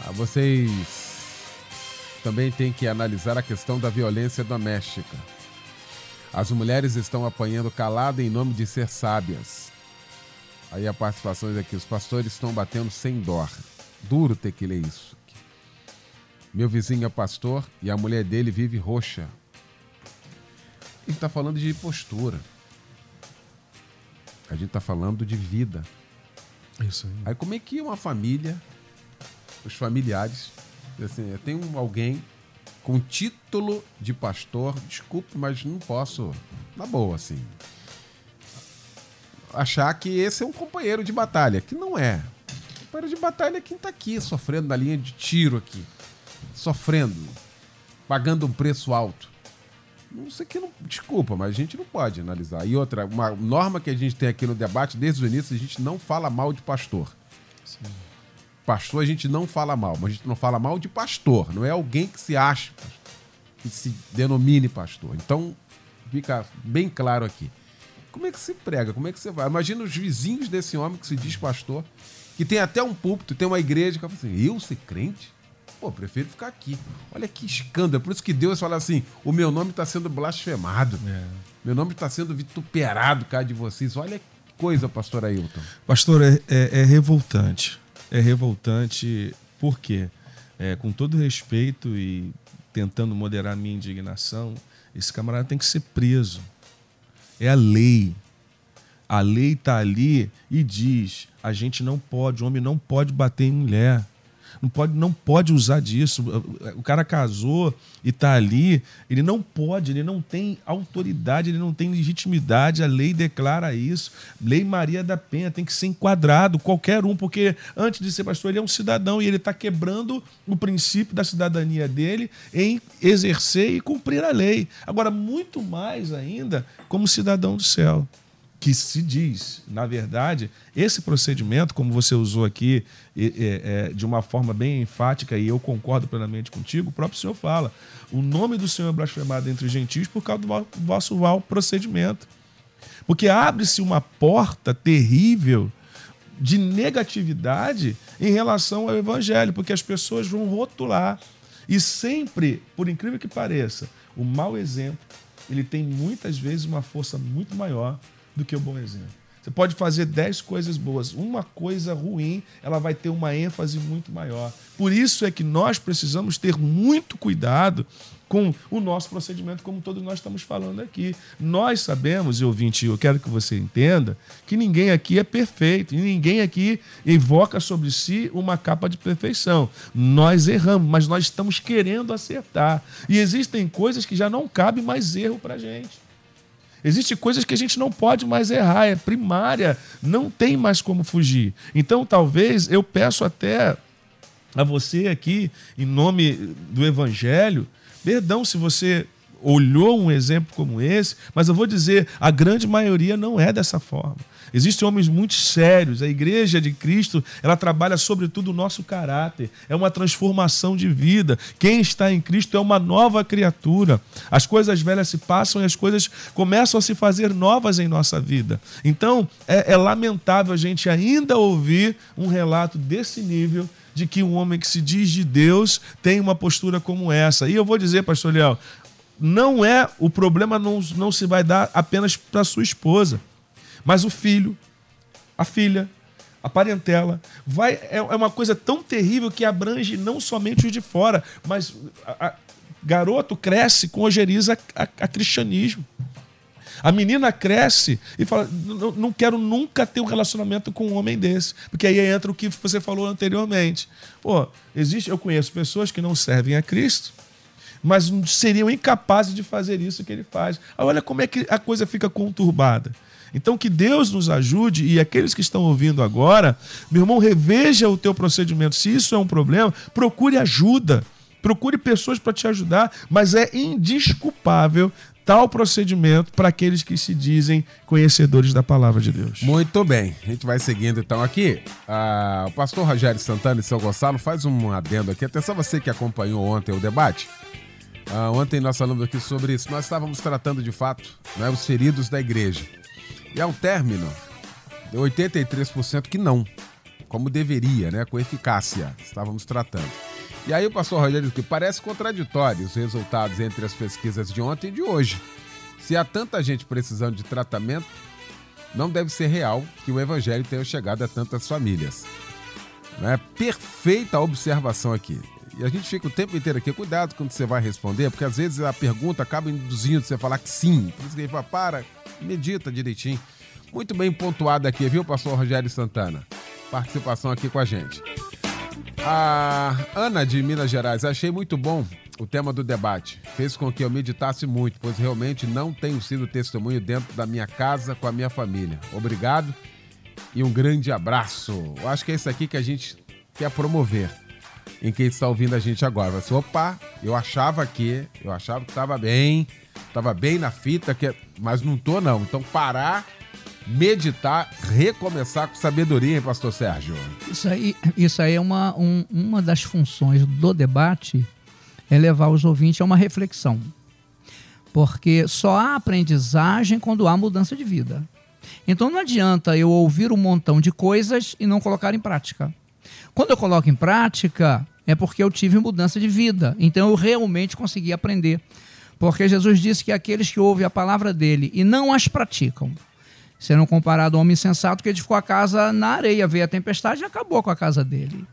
ah, vocês também têm que analisar a questão da violência doméstica. As mulheres estão apanhando calada em nome de ser sábias. Aí a participação aqui: os pastores estão batendo sem dó. Duro ter que ler isso. Meu vizinho é pastor e a mulher dele vive roxa. Ele está falando de postura. A gente está falando de vida. Isso aí. Aí como é que uma família, os familiares, assim, tem um, alguém com título de pastor, desculpe, mas não posso, na boa, assim, achar que esse é um companheiro de batalha, que não é. O companheiro de batalha é quem está aqui, sofrendo na linha de tiro aqui, sofrendo, pagando um preço alto. Não sei que não. Desculpa, mas a gente não pode analisar. E outra, uma norma que a gente tem aqui no debate, desde o início, a gente não fala mal de pastor. Sim. Pastor a gente não fala mal, mas a gente não fala mal de pastor. Não é alguém que se acha, que se denomine pastor. Então, fica bem claro aqui. Como é que se prega? Como é que você vai? Imagina os vizinhos desse homem que se diz pastor, que tem até um púlpito, tem uma igreja que fala assim: eu ser crente? Pô, prefiro ficar aqui. Olha que escândalo. É por isso que Deus fala assim: o meu nome está sendo blasfemado. É. Meu nome está sendo vituperado cá de vocês. Olha que coisa, pastor Ailton. Pastor, é, é, é revoltante. é revoltante. Por quê? É, com todo respeito e tentando moderar minha indignação, esse camarada tem que ser preso. É a lei. A lei está ali e diz: a gente não pode, o homem não pode bater em mulher. Não pode, não pode usar disso. O cara casou e está ali, ele não pode, ele não tem autoridade, ele não tem legitimidade. A lei declara isso. Lei Maria da Penha tem que ser enquadrado, qualquer um, porque antes de ser pastor, ele é um cidadão e ele está quebrando o princípio da cidadania dele em exercer e cumprir a lei. Agora, muito mais ainda como cidadão do céu que se diz, na verdade, esse procedimento, como você usou aqui é, é, de uma forma bem enfática, e eu concordo plenamente contigo, o próprio Senhor fala: o nome do Senhor é blasfemado entre os gentios por causa do vosso mal procedimento. Porque abre-se uma porta terrível de negatividade em relação ao evangelho, porque as pessoas vão rotular. E sempre, por incrível que pareça, o mau exemplo, ele tem muitas vezes uma força muito maior do que o bom exemplo. Você pode fazer dez coisas boas, uma coisa ruim, ela vai ter uma ênfase muito maior. Por isso é que nós precisamos ter muito cuidado com o nosso procedimento, como todos nós estamos falando aqui. Nós sabemos, e ouvinte, eu quero que você entenda, que ninguém aqui é perfeito, e ninguém aqui invoca sobre si uma capa de perfeição. Nós erramos, mas nós estamos querendo acertar. E existem coisas que já não cabe mais erro para gente. Existem coisas que a gente não pode mais errar, é primária, não tem mais como fugir. Então, talvez eu peço até a você aqui, em nome do Evangelho, perdão se você olhou um exemplo como esse, mas eu vou dizer, a grande maioria não é dessa forma. Existem homens muito sérios. A igreja de Cristo, ela trabalha sobretudo o nosso caráter. É uma transformação de vida. Quem está em Cristo é uma nova criatura. As coisas velhas se passam e as coisas começam a se fazer novas em nossa vida. Então, é, é lamentável a gente ainda ouvir um relato desse nível de que um homem que se diz de Deus tem uma postura como essa. E eu vou dizer, pastor Leal, não é o problema não, não se vai dar apenas para sua esposa. Mas o filho, a filha, a parentela, vai é, é uma coisa tão terrível que abrange não somente os de fora, mas a, a, garoto cresce com ojeriza a, a, cristianismo. A menina cresce e fala: não quero nunca ter um relacionamento com um homem desse. Porque aí entra o que você falou anteriormente. Pô, existe, eu conheço pessoas que não servem a Cristo, mas seriam incapazes de fazer isso que ele faz. Olha como é que a coisa fica conturbada. Então, que Deus nos ajude e aqueles que estão ouvindo agora, meu irmão, reveja o teu procedimento. Se isso é um problema, procure ajuda. Procure pessoas para te ajudar, mas é indisculpável tal procedimento para aqueles que se dizem conhecedores da palavra de Deus. Muito bem, a gente vai seguindo então aqui. Ah, o pastor Rogério Santana e São Gonçalo faz um adendo aqui. Atenção você que acompanhou ontem o debate. Ah, ontem nós falamos aqui sobre isso. Nós estávamos tratando de fato né, os feridos da igreja. E ao término, deu 83% que não, como deveria, né? Com eficácia, estávamos tratando. E aí o pastor Rogério disse que parece contraditório os resultados entre as pesquisas de ontem e de hoje. Se há tanta gente precisando de tratamento, não deve ser real que o evangelho tenha chegado a tantas famílias. É perfeita a observação aqui. E a gente fica o tempo inteiro aqui, cuidado quando você vai responder, porque às vezes a pergunta acaba induzindo você a falar que sim. Por isso que ele fala, para, medita direitinho. Muito bem pontuado aqui, viu, pastor Rogério Santana? Participação aqui com a gente. A Ana de Minas Gerais, achei muito bom o tema do debate. Fez com que eu meditasse muito, pois realmente não tenho sido testemunho dentro da minha casa com a minha família. Obrigado e um grande abraço. Eu acho que é isso aqui que a gente quer promover em quem está ouvindo a gente agora. Vai ser, opa, eu achava que, eu achava que estava bem, estava bem na fita, que, mas não tô não. Então parar, meditar, recomeçar com sabedoria, hein, pastor Sérgio? Isso aí, isso aí é uma, um, uma das funções do debate, é levar os ouvintes a uma reflexão. Porque só há aprendizagem quando há mudança de vida. Então não adianta eu ouvir um montão de coisas e não colocar em prática. Quando eu coloco em prática, é porque eu tive mudança de vida. Então eu realmente consegui aprender. Porque Jesus disse que aqueles que ouvem a palavra dele e não as praticam, serão comparados ao homem sensato que edificou a casa na areia, veio a tempestade e acabou com a casa dele.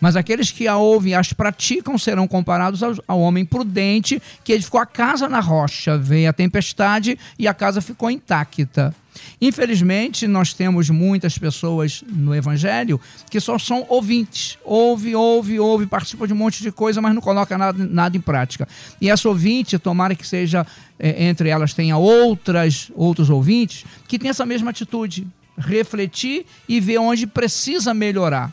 Mas aqueles que a ouvem e as praticam serão comparados ao, ao, homem prudente que edificou a casa na rocha. Veio a tempestade e a casa ficou intacta. Infelizmente, nós temos muitas pessoas no Evangelho que só são ouvintes. Ouve, ouve, ouve, participa de um monte de coisa, mas não coloca nada, nada em prática. E essa ouvinte, tomara que seja, é, entre elas tenha outras, outros ouvintes, que tem essa mesma atitude. Refletir e ver onde precisa melhorar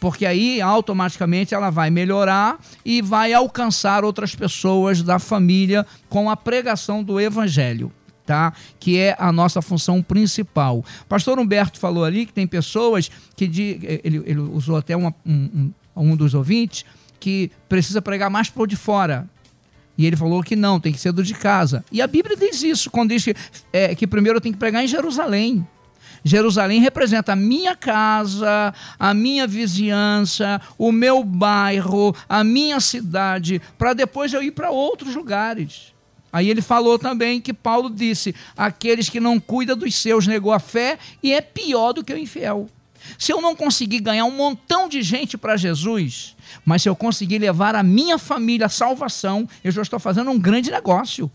porque aí automaticamente ela vai melhorar e vai alcançar outras pessoas da família com a pregação do evangelho. Tá? Que é a nossa função principal. Pastor Humberto falou ali que tem pessoas que de, ele, ele usou até uma, um, um, um dos ouvintes que precisa pregar mais por de fora. E ele falou que não, tem que ser do de casa. E a Bíblia diz isso, quando diz que, é, que primeiro eu tenho que pregar em Jerusalém. Jerusalém representa a minha casa, a minha vizinhança, o meu bairro, a minha cidade, para depois eu ir para outros lugares. Aí ele falou também que Paulo disse: aqueles que não cuidam dos seus negou a fé e é pior do que o infiel. Se eu não conseguir ganhar um montão de gente para Jesus, mas se eu conseguir levar a minha família à salvação, eu já estou fazendo um grande negócio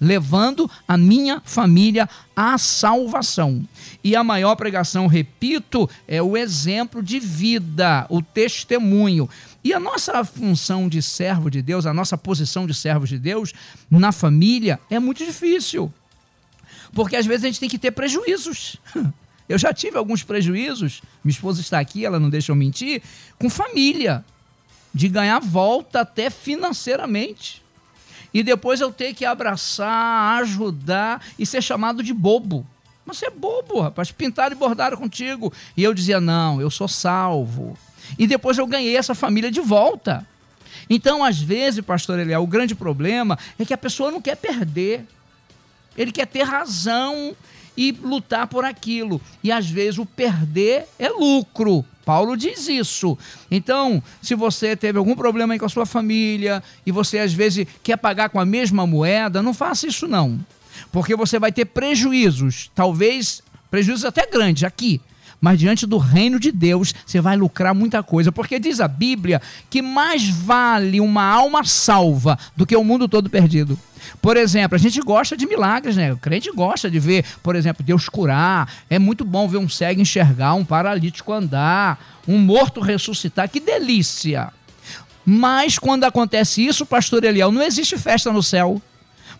levando a minha família à salvação. E a maior pregação, repito, é o exemplo de vida, o testemunho. E a nossa função de servo de Deus, a nossa posição de servo de Deus na família é muito difícil. Porque às vezes a gente tem que ter prejuízos. Eu já tive alguns prejuízos, minha esposa está aqui, ela não deixa eu mentir, com família, de ganhar volta até financeiramente e depois eu ter que abraçar, ajudar e ser chamado de bobo. Mas você é bobo, rapaz. Pintaram e bordaram contigo. E eu dizia: não, eu sou salvo. E depois eu ganhei essa família de volta. Então, às vezes, pastor Eliel, o grande problema é que a pessoa não quer perder. Ele quer ter razão e lutar por aquilo. E às vezes o perder é lucro. Paulo diz isso. Então, se você teve algum problema com a sua família e você às vezes quer pagar com a mesma moeda, não faça isso não. Porque você vai ter prejuízos, talvez prejuízos até grandes aqui, mas diante do reino de Deus você vai lucrar muita coisa, porque diz a Bíblia que mais vale uma alma salva do que o mundo todo perdido. Por exemplo, a gente gosta de milagres, né? O crente gosta de ver, por exemplo, Deus curar. É muito bom ver um cego enxergar, um paralítico andar, um morto ressuscitar. Que delícia! Mas quando acontece isso, pastor Eliel, não existe festa no céu.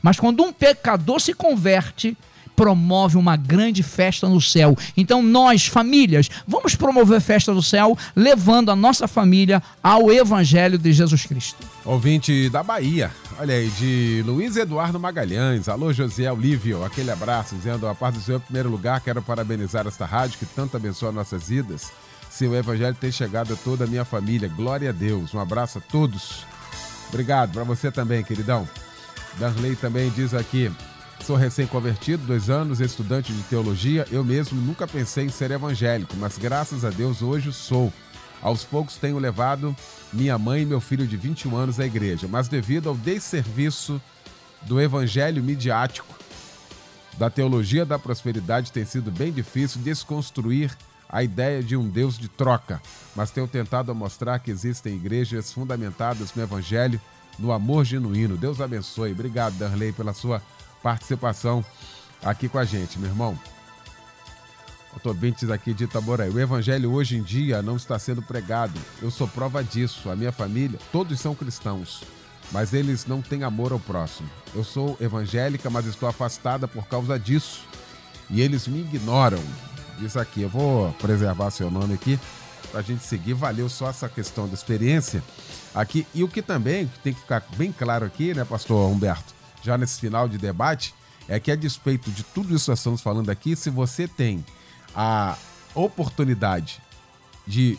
Mas quando um pecador se converte, promove uma grande festa no céu. Então, nós, famílias, vamos promover festa no céu, levando a nossa família ao Evangelho de Jesus Cristo. Ouvinte da Bahia, olha aí, de Luiz Eduardo Magalhães. Alô, José Olívio, aquele abraço, dizendo a paz do Senhor em primeiro lugar. Quero parabenizar esta rádio que tanto abençoa nossas vidas. Seu Evangelho tem chegado a toda a minha família. Glória a Deus. Um abraço a todos. Obrigado para você também, queridão. Darley também diz aqui: Sou recém-convertido, dois anos, estudante de teologia. Eu mesmo nunca pensei em ser evangélico, mas graças a Deus hoje sou. Aos poucos tenho levado minha mãe e meu filho de 21 anos à igreja, mas devido ao desserviço do evangelho midiático, da teologia da prosperidade, tem sido bem difícil desconstruir a ideia de um Deus de troca, mas tenho tentado mostrar que existem igrejas fundamentadas no evangelho, no amor genuíno. Deus abençoe. Obrigado, Darley, pela sua participação aqui com a gente, meu irmão. Otobentes aqui de Itaboraí. O evangelho hoje em dia não está sendo pregado. Eu sou prova disso. A minha família, todos são cristãos, mas eles não têm amor ao próximo. Eu sou evangélica, mas estou afastada por causa disso. E eles me ignoram. Isso aqui, eu vou preservar seu nome aqui para a gente seguir. Valeu só essa questão da experiência aqui. E o que também tem que ficar bem claro aqui, né, pastor Humberto? Já nesse final de debate, é que a despeito de tudo isso que nós estamos falando aqui, se você tem a oportunidade de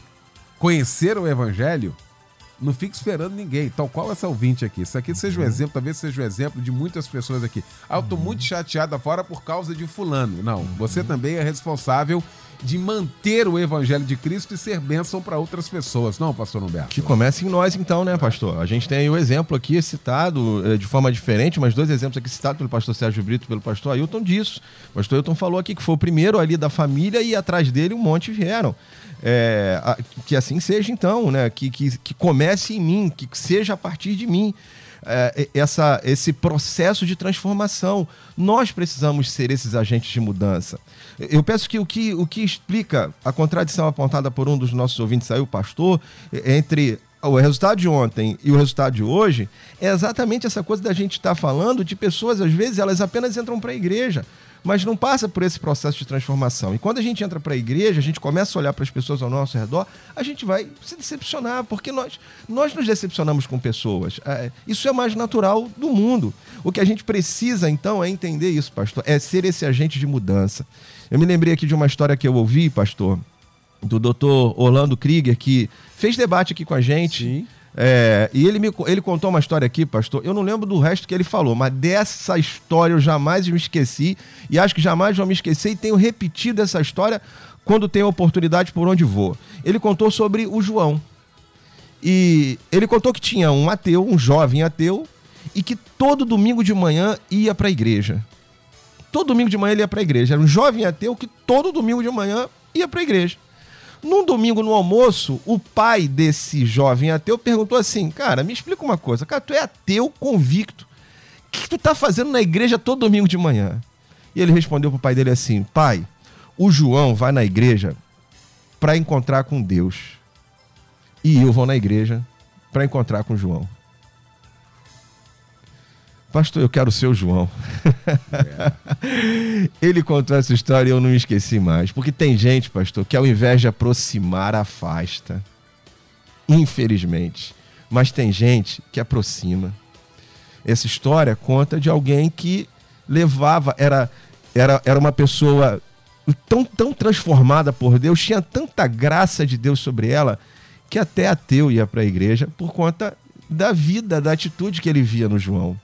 conhecer o evangelho, não fique esperando ninguém, tal qual essa ouvinte aqui. Isso aqui seja o um uhum. exemplo, talvez seja o um exemplo de muitas pessoas aqui. Ah, eu tô uhum. muito chateada fora por causa de fulano. Não, você uhum. também é responsável de manter o evangelho de Cristo e ser bênção para outras pessoas, não, pastor Humberto? Que comece em nós, então, né, pastor? A gente tem o exemplo aqui citado eh, de forma diferente, mas dois exemplos aqui citados pelo pastor Sérgio Brito e pelo pastor Ailton disso. O pastor Ailton falou aqui que foi o primeiro ali da família e atrás dele um monte vieram. É, que assim seja, então, né? Que, que, que comece em mim, que seja a partir de mim. É, essa, esse processo de transformação. Nós precisamos ser esses agentes de mudança. Eu penso que o que, o que explica a contradição apontada por um dos nossos ouvintes aí, o pastor, entre o resultado de ontem e o resultado de hoje é exatamente essa coisa da gente estar falando de pessoas, às vezes, elas apenas entram para a igreja, mas não passa por esse processo de transformação. E quando a gente entra para a igreja, a gente começa a olhar para as pessoas ao nosso redor, a gente vai se decepcionar, porque nós, nós nos decepcionamos com pessoas. É, isso é o mais natural do mundo. O que a gente precisa, então, é entender isso, pastor, é ser esse agente de mudança. Eu me lembrei aqui de uma história que eu ouvi, pastor, do doutor Orlando Krieger, que fez debate aqui com a gente. Sim. É, e ele, me, ele contou uma história aqui, pastor. Eu não lembro do resto que ele falou, mas dessa história eu jamais me esqueci. E acho que jamais vou me esquecer. E tenho repetido essa história quando tenho oportunidade por onde vou. Ele contou sobre o João. E ele contou que tinha um ateu, um jovem ateu, e que todo domingo de manhã ia para a igreja. Todo domingo de manhã ele ia para a igreja. Era um jovem ateu que todo domingo de manhã ia para a igreja. Num domingo no almoço, o pai desse jovem ateu perguntou assim: Cara, me explica uma coisa. Cara, tu é ateu convicto. O que, que tu tá fazendo na igreja todo domingo de manhã? E ele respondeu pro pai dele assim: Pai, o João vai na igreja para encontrar com Deus. E eu vou na igreja para encontrar com João. Pastor, eu quero ser o João. Ele contou essa história e eu não me esqueci mais. Porque tem gente, pastor, que ao invés de aproximar, afasta. Infelizmente. Mas tem gente que aproxima. Essa história conta de alguém que levava, era, era, era uma pessoa tão, tão transformada por Deus, tinha tanta graça de Deus sobre ela, que até ateu ia para a igreja por conta da vida, da atitude que ele via no João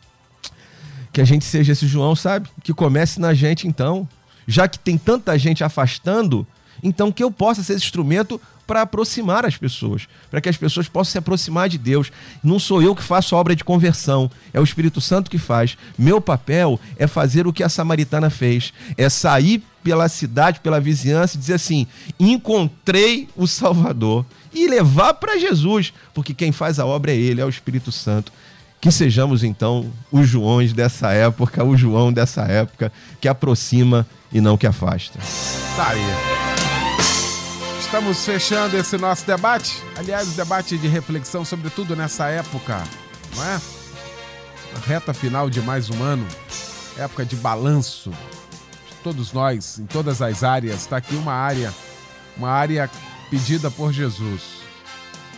que a gente seja esse João, sabe? Que comece na gente então. Já que tem tanta gente afastando, então que eu possa ser esse instrumento para aproximar as pessoas, para que as pessoas possam se aproximar de Deus. Não sou eu que faço a obra de conversão, é o Espírito Santo que faz. Meu papel é fazer o que a samaritana fez, é sair pela cidade, pela vizinhança e dizer assim: encontrei o Salvador e levar para Jesus, porque quem faz a obra é Ele, é o Espírito Santo. Que sejamos então os Joões dessa época, o João dessa época, que aproxima e não que afasta. Tá aí. Estamos fechando esse nosso debate. Aliás, debate de reflexão, sobretudo nessa época, não é? A reta final de mais um ano, época de balanço. De todos nós, em todas as áreas. Está aqui uma área, uma área pedida por Jesus.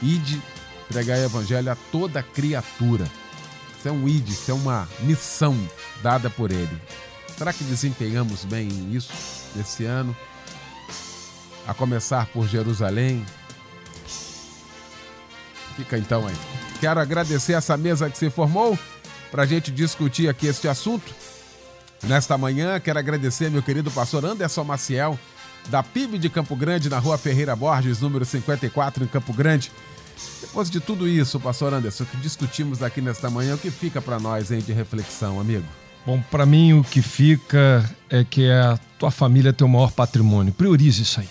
Ide pregar o evangelho a toda criatura. Isso é um id, isso é uma missão dada por ele. Será que desempenhamos bem isso esse ano? A começar por Jerusalém. Fica então aí. Quero agradecer essa mesa que se formou para a gente discutir aqui este assunto. Nesta manhã, quero agradecer meu querido pastor Anderson Maciel, da PIB de Campo Grande, na rua Ferreira Borges, número 54, em Campo Grande. Depois de tudo isso, pastor Anderson, que discutimos aqui nesta manhã, o que fica para nós hein, de reflexão, amigo? Bom, para mim o que fica é que a tua família é teu maior patrimônio. Priorize isso aí.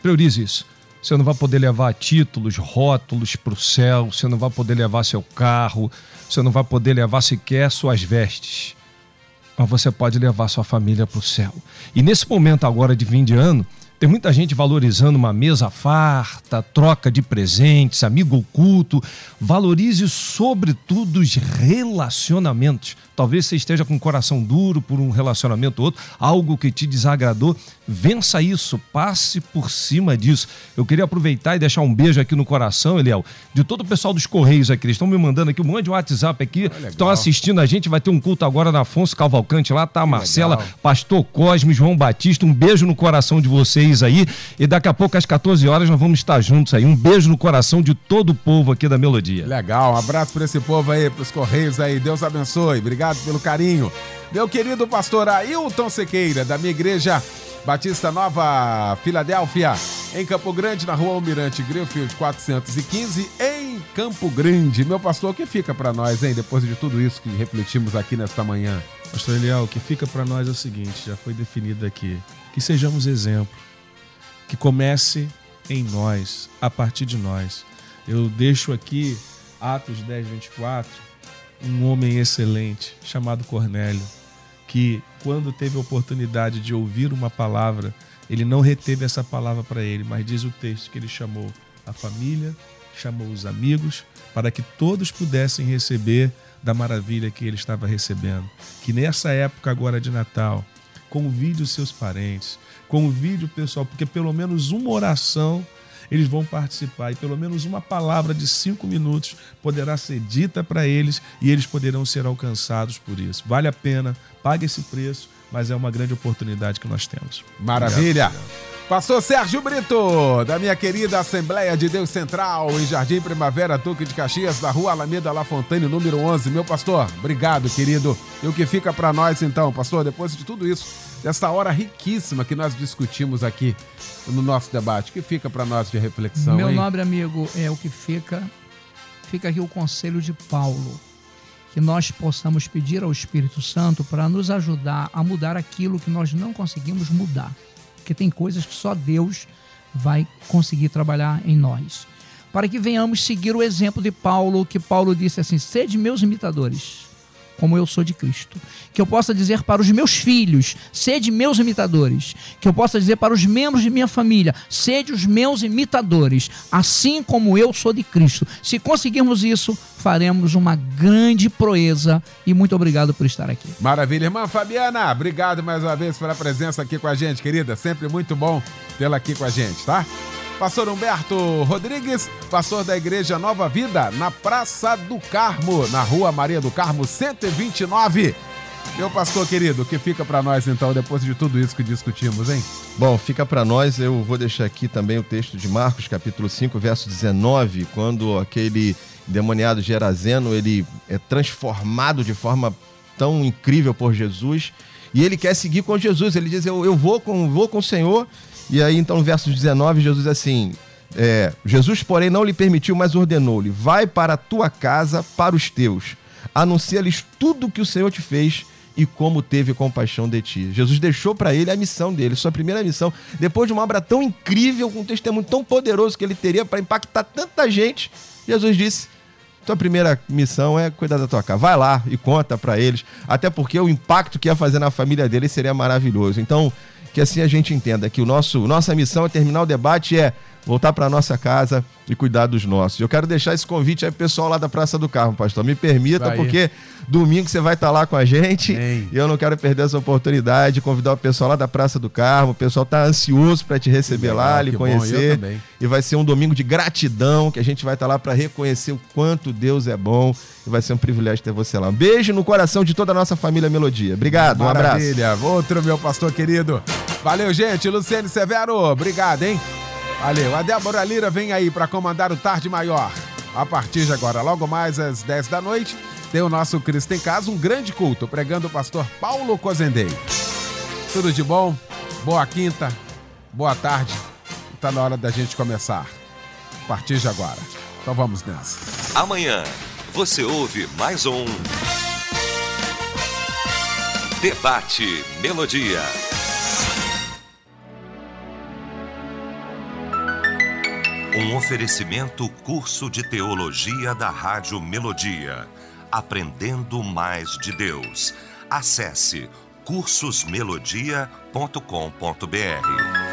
Priorize isso. Você não vai poder levar títulos, rótulos para o céu, você não vai poder levar seu carro, você não vai poder levar sequer suas vestes. Mas você pode levar sua família para o céu. E nesse momento agora de fim de ano, tem muita gente valorizando uma mesa farta, troca de presentes, amigo oculto. Valorize, sobretudo, os relacionamentos. Talvez você esteja com o coração duro por um relacionamento ou outro, algo que te desagradou. Vença isso, passe por cima disso. Eu queria aproveitar e deixar um beijo aqui no coração, Eliel, de todo o pessoal dos Correios aqui. Eles estão me mandando aqui um monte de WhatsApp aqui. Estão assistindo a gente. Vai ter um culto agora na Afonso Cavalcante lá, tá? A Marcela, legal. Pastor Cosme, João Batista. Um beijo no coração de vocês aí. E daqui a pouco, às 14 horas, nós vamos estar juntos aí. Um beijo no coração de todo o povo aqui da Melodia. Legal, um abraço para esse povo aí, para os Correios aí. Deus abençoe. Obrigado pelo carinho. Meu querido pastor Ailton Sequeira, da minha igreja Batista Nova, Filadélfia. Em Campo Grande, na rua Almirante Greenfield 415, em Campo Grande. Meu pastor, o que fica para nós, hein, depois de tudo isso que refletimos aqui nesta manhã? Pastor Eliel, o que fica para nós é o seguinte, já foi definido aqui, que sejamos exemplo, que comece em nós, a partir de nós. Eu deixo aqui Atos 10, 24, um homem excelente chamado Cornélio, que quando teve a oportunidade de ouvir uma palavra, ele não reteve essa palavra para ele, mas diz o texto que ele chamou a família, chamou os amigos, para que todos pudessem receber da maravilha que ele estava recebendo. Que nessa época agora de Natal, convide os seus parentes, convide o pessoal, porque pelo menos uma oração eles vão participar e pelo menos uma palavra de cinco minutos poderá ser dita para eles e eles poderão ser alcançados por isso. Vale a pena, pague esse preço, mas é uma grande oportunidade que nós temos. Maravilha! Pastor Sérgio Brito, da minha querida Assembleia de Deus Central, em Jardim Primavera, Duque de Caxias, da rua Alameda La Fontaine, número 11. Meu pastor, obrigado, querido. E o que fica para nós então, pastor, depois de tudo isso, dessa hora riquíssima que nós discutimos aqui no nosso debate, que fica para nós de reflexão? Meu hein? nobre amigo, é o que fica. Fica aqui o conselho de Paulo. Que nós possamos pedir ao Espírito Santo para nos ajudar a mudar aquilo que nós não conseguimos mudar. Porque tem coisas que só Deus vai conseguir trabalhar em nós. Para que venhamos seguir o exemplo de Paulo, que Paulo disse assim: sede meus imitadores, como eu sou de Cristo. Que eu possa dizer para os meus filhos, sede meus imitadores. Que eu possa dizer para os membros de minha família, sede os meus imitadores, assim como eu sou de Cristo. Se conseguirmos isso, faremos uma grande proeza. E muito obrigado por estar aqui. Maravilha, irmã Fabiana, obrigado mais uma vez pela presença aqui com a gente, querida. Sempre muito bom tê-la aqui com a gente, tá? Pastor Humberto Rodrigues, pastor da Igreja Nova Vida, na Praça do Carmo, na Rua Maria do Carmo, 129. Meu pastor querido, o que fica para nós então, depois de tudo isso que discutimos, hein? Bom, fica para nós, eu vou deixar aqui também o texto de Marcos, capítulo 5, verso 19, quando aquele demoniado Gerazeno, ele é transformado de forma tão incrível por Jesus, e ele quer seguir com Jesus, ele diz, eu, eu vou, com, vou com o Senhor, e aí então no verso 19, Jesus assim, é, Jesus porém não lhe permitiu, mas ordenou-lhe, vai para a tua casa, para os teus, anuncia-lhes tudo o que o Senhor te fez, e como teve compaixão de ti. Jesus deixou para ele a missão dele, sua primeira missão, depois de uma obra tão incrível, com um testemunho tão poderoso que ele teria para impactar tanta gente. Jesus disse: tua primeira missão é cuidar da tua casa. Vai lá e conta para eles, até porque o impacto que ia fazer na família dele seria maravilhoso. Então, que assim a gente entenda que o nosso nossa missão é terminar o debate é voltar para nossa casa e cuidar dos nossos. Eu quero deixar esse convite aí pro pessoal lá da Praça do Carmo, pastor. Me permita, Vai. porque domingo você vai estar lá com a gente Amém. e eu não quero perder essa oportunidade de convidar o pessoal lá da Praça do Carmo. O pessoal tá ansioso para te receber legal, lá, lhe bom, conhecer. também. E vai ser um domingo de gratidão, que a gente vai estar lá para reconhecer o quanto Deus é bom. E vai ser um privilégio ter você lá. Um beijo no coração de toda a nossa família Melodia. Obrigado, um abraço. Maravilha, outro meu pastor querido. Valeu, gente. Luciane Severo, obrigado, hein? Valeu. A Débora Lira vem aí para comandar o Tarde Maior. A partir de agora, logo mais às 10 da noite, tem o nosso Cristo em Casa, um grande culto, pregando o pastor Paulo Cozendei. Tudo de bom, boa quinta, boa tarde. Tá na hora da gente começar. A partir de agora. Então vamos nessa. Amanhã você ouve mais um Debate Melodia. Um oferecimento curso de teologia da Rádio Melodia. Aprendendo mais de Deus. Acesse cursosmelodia.com.br.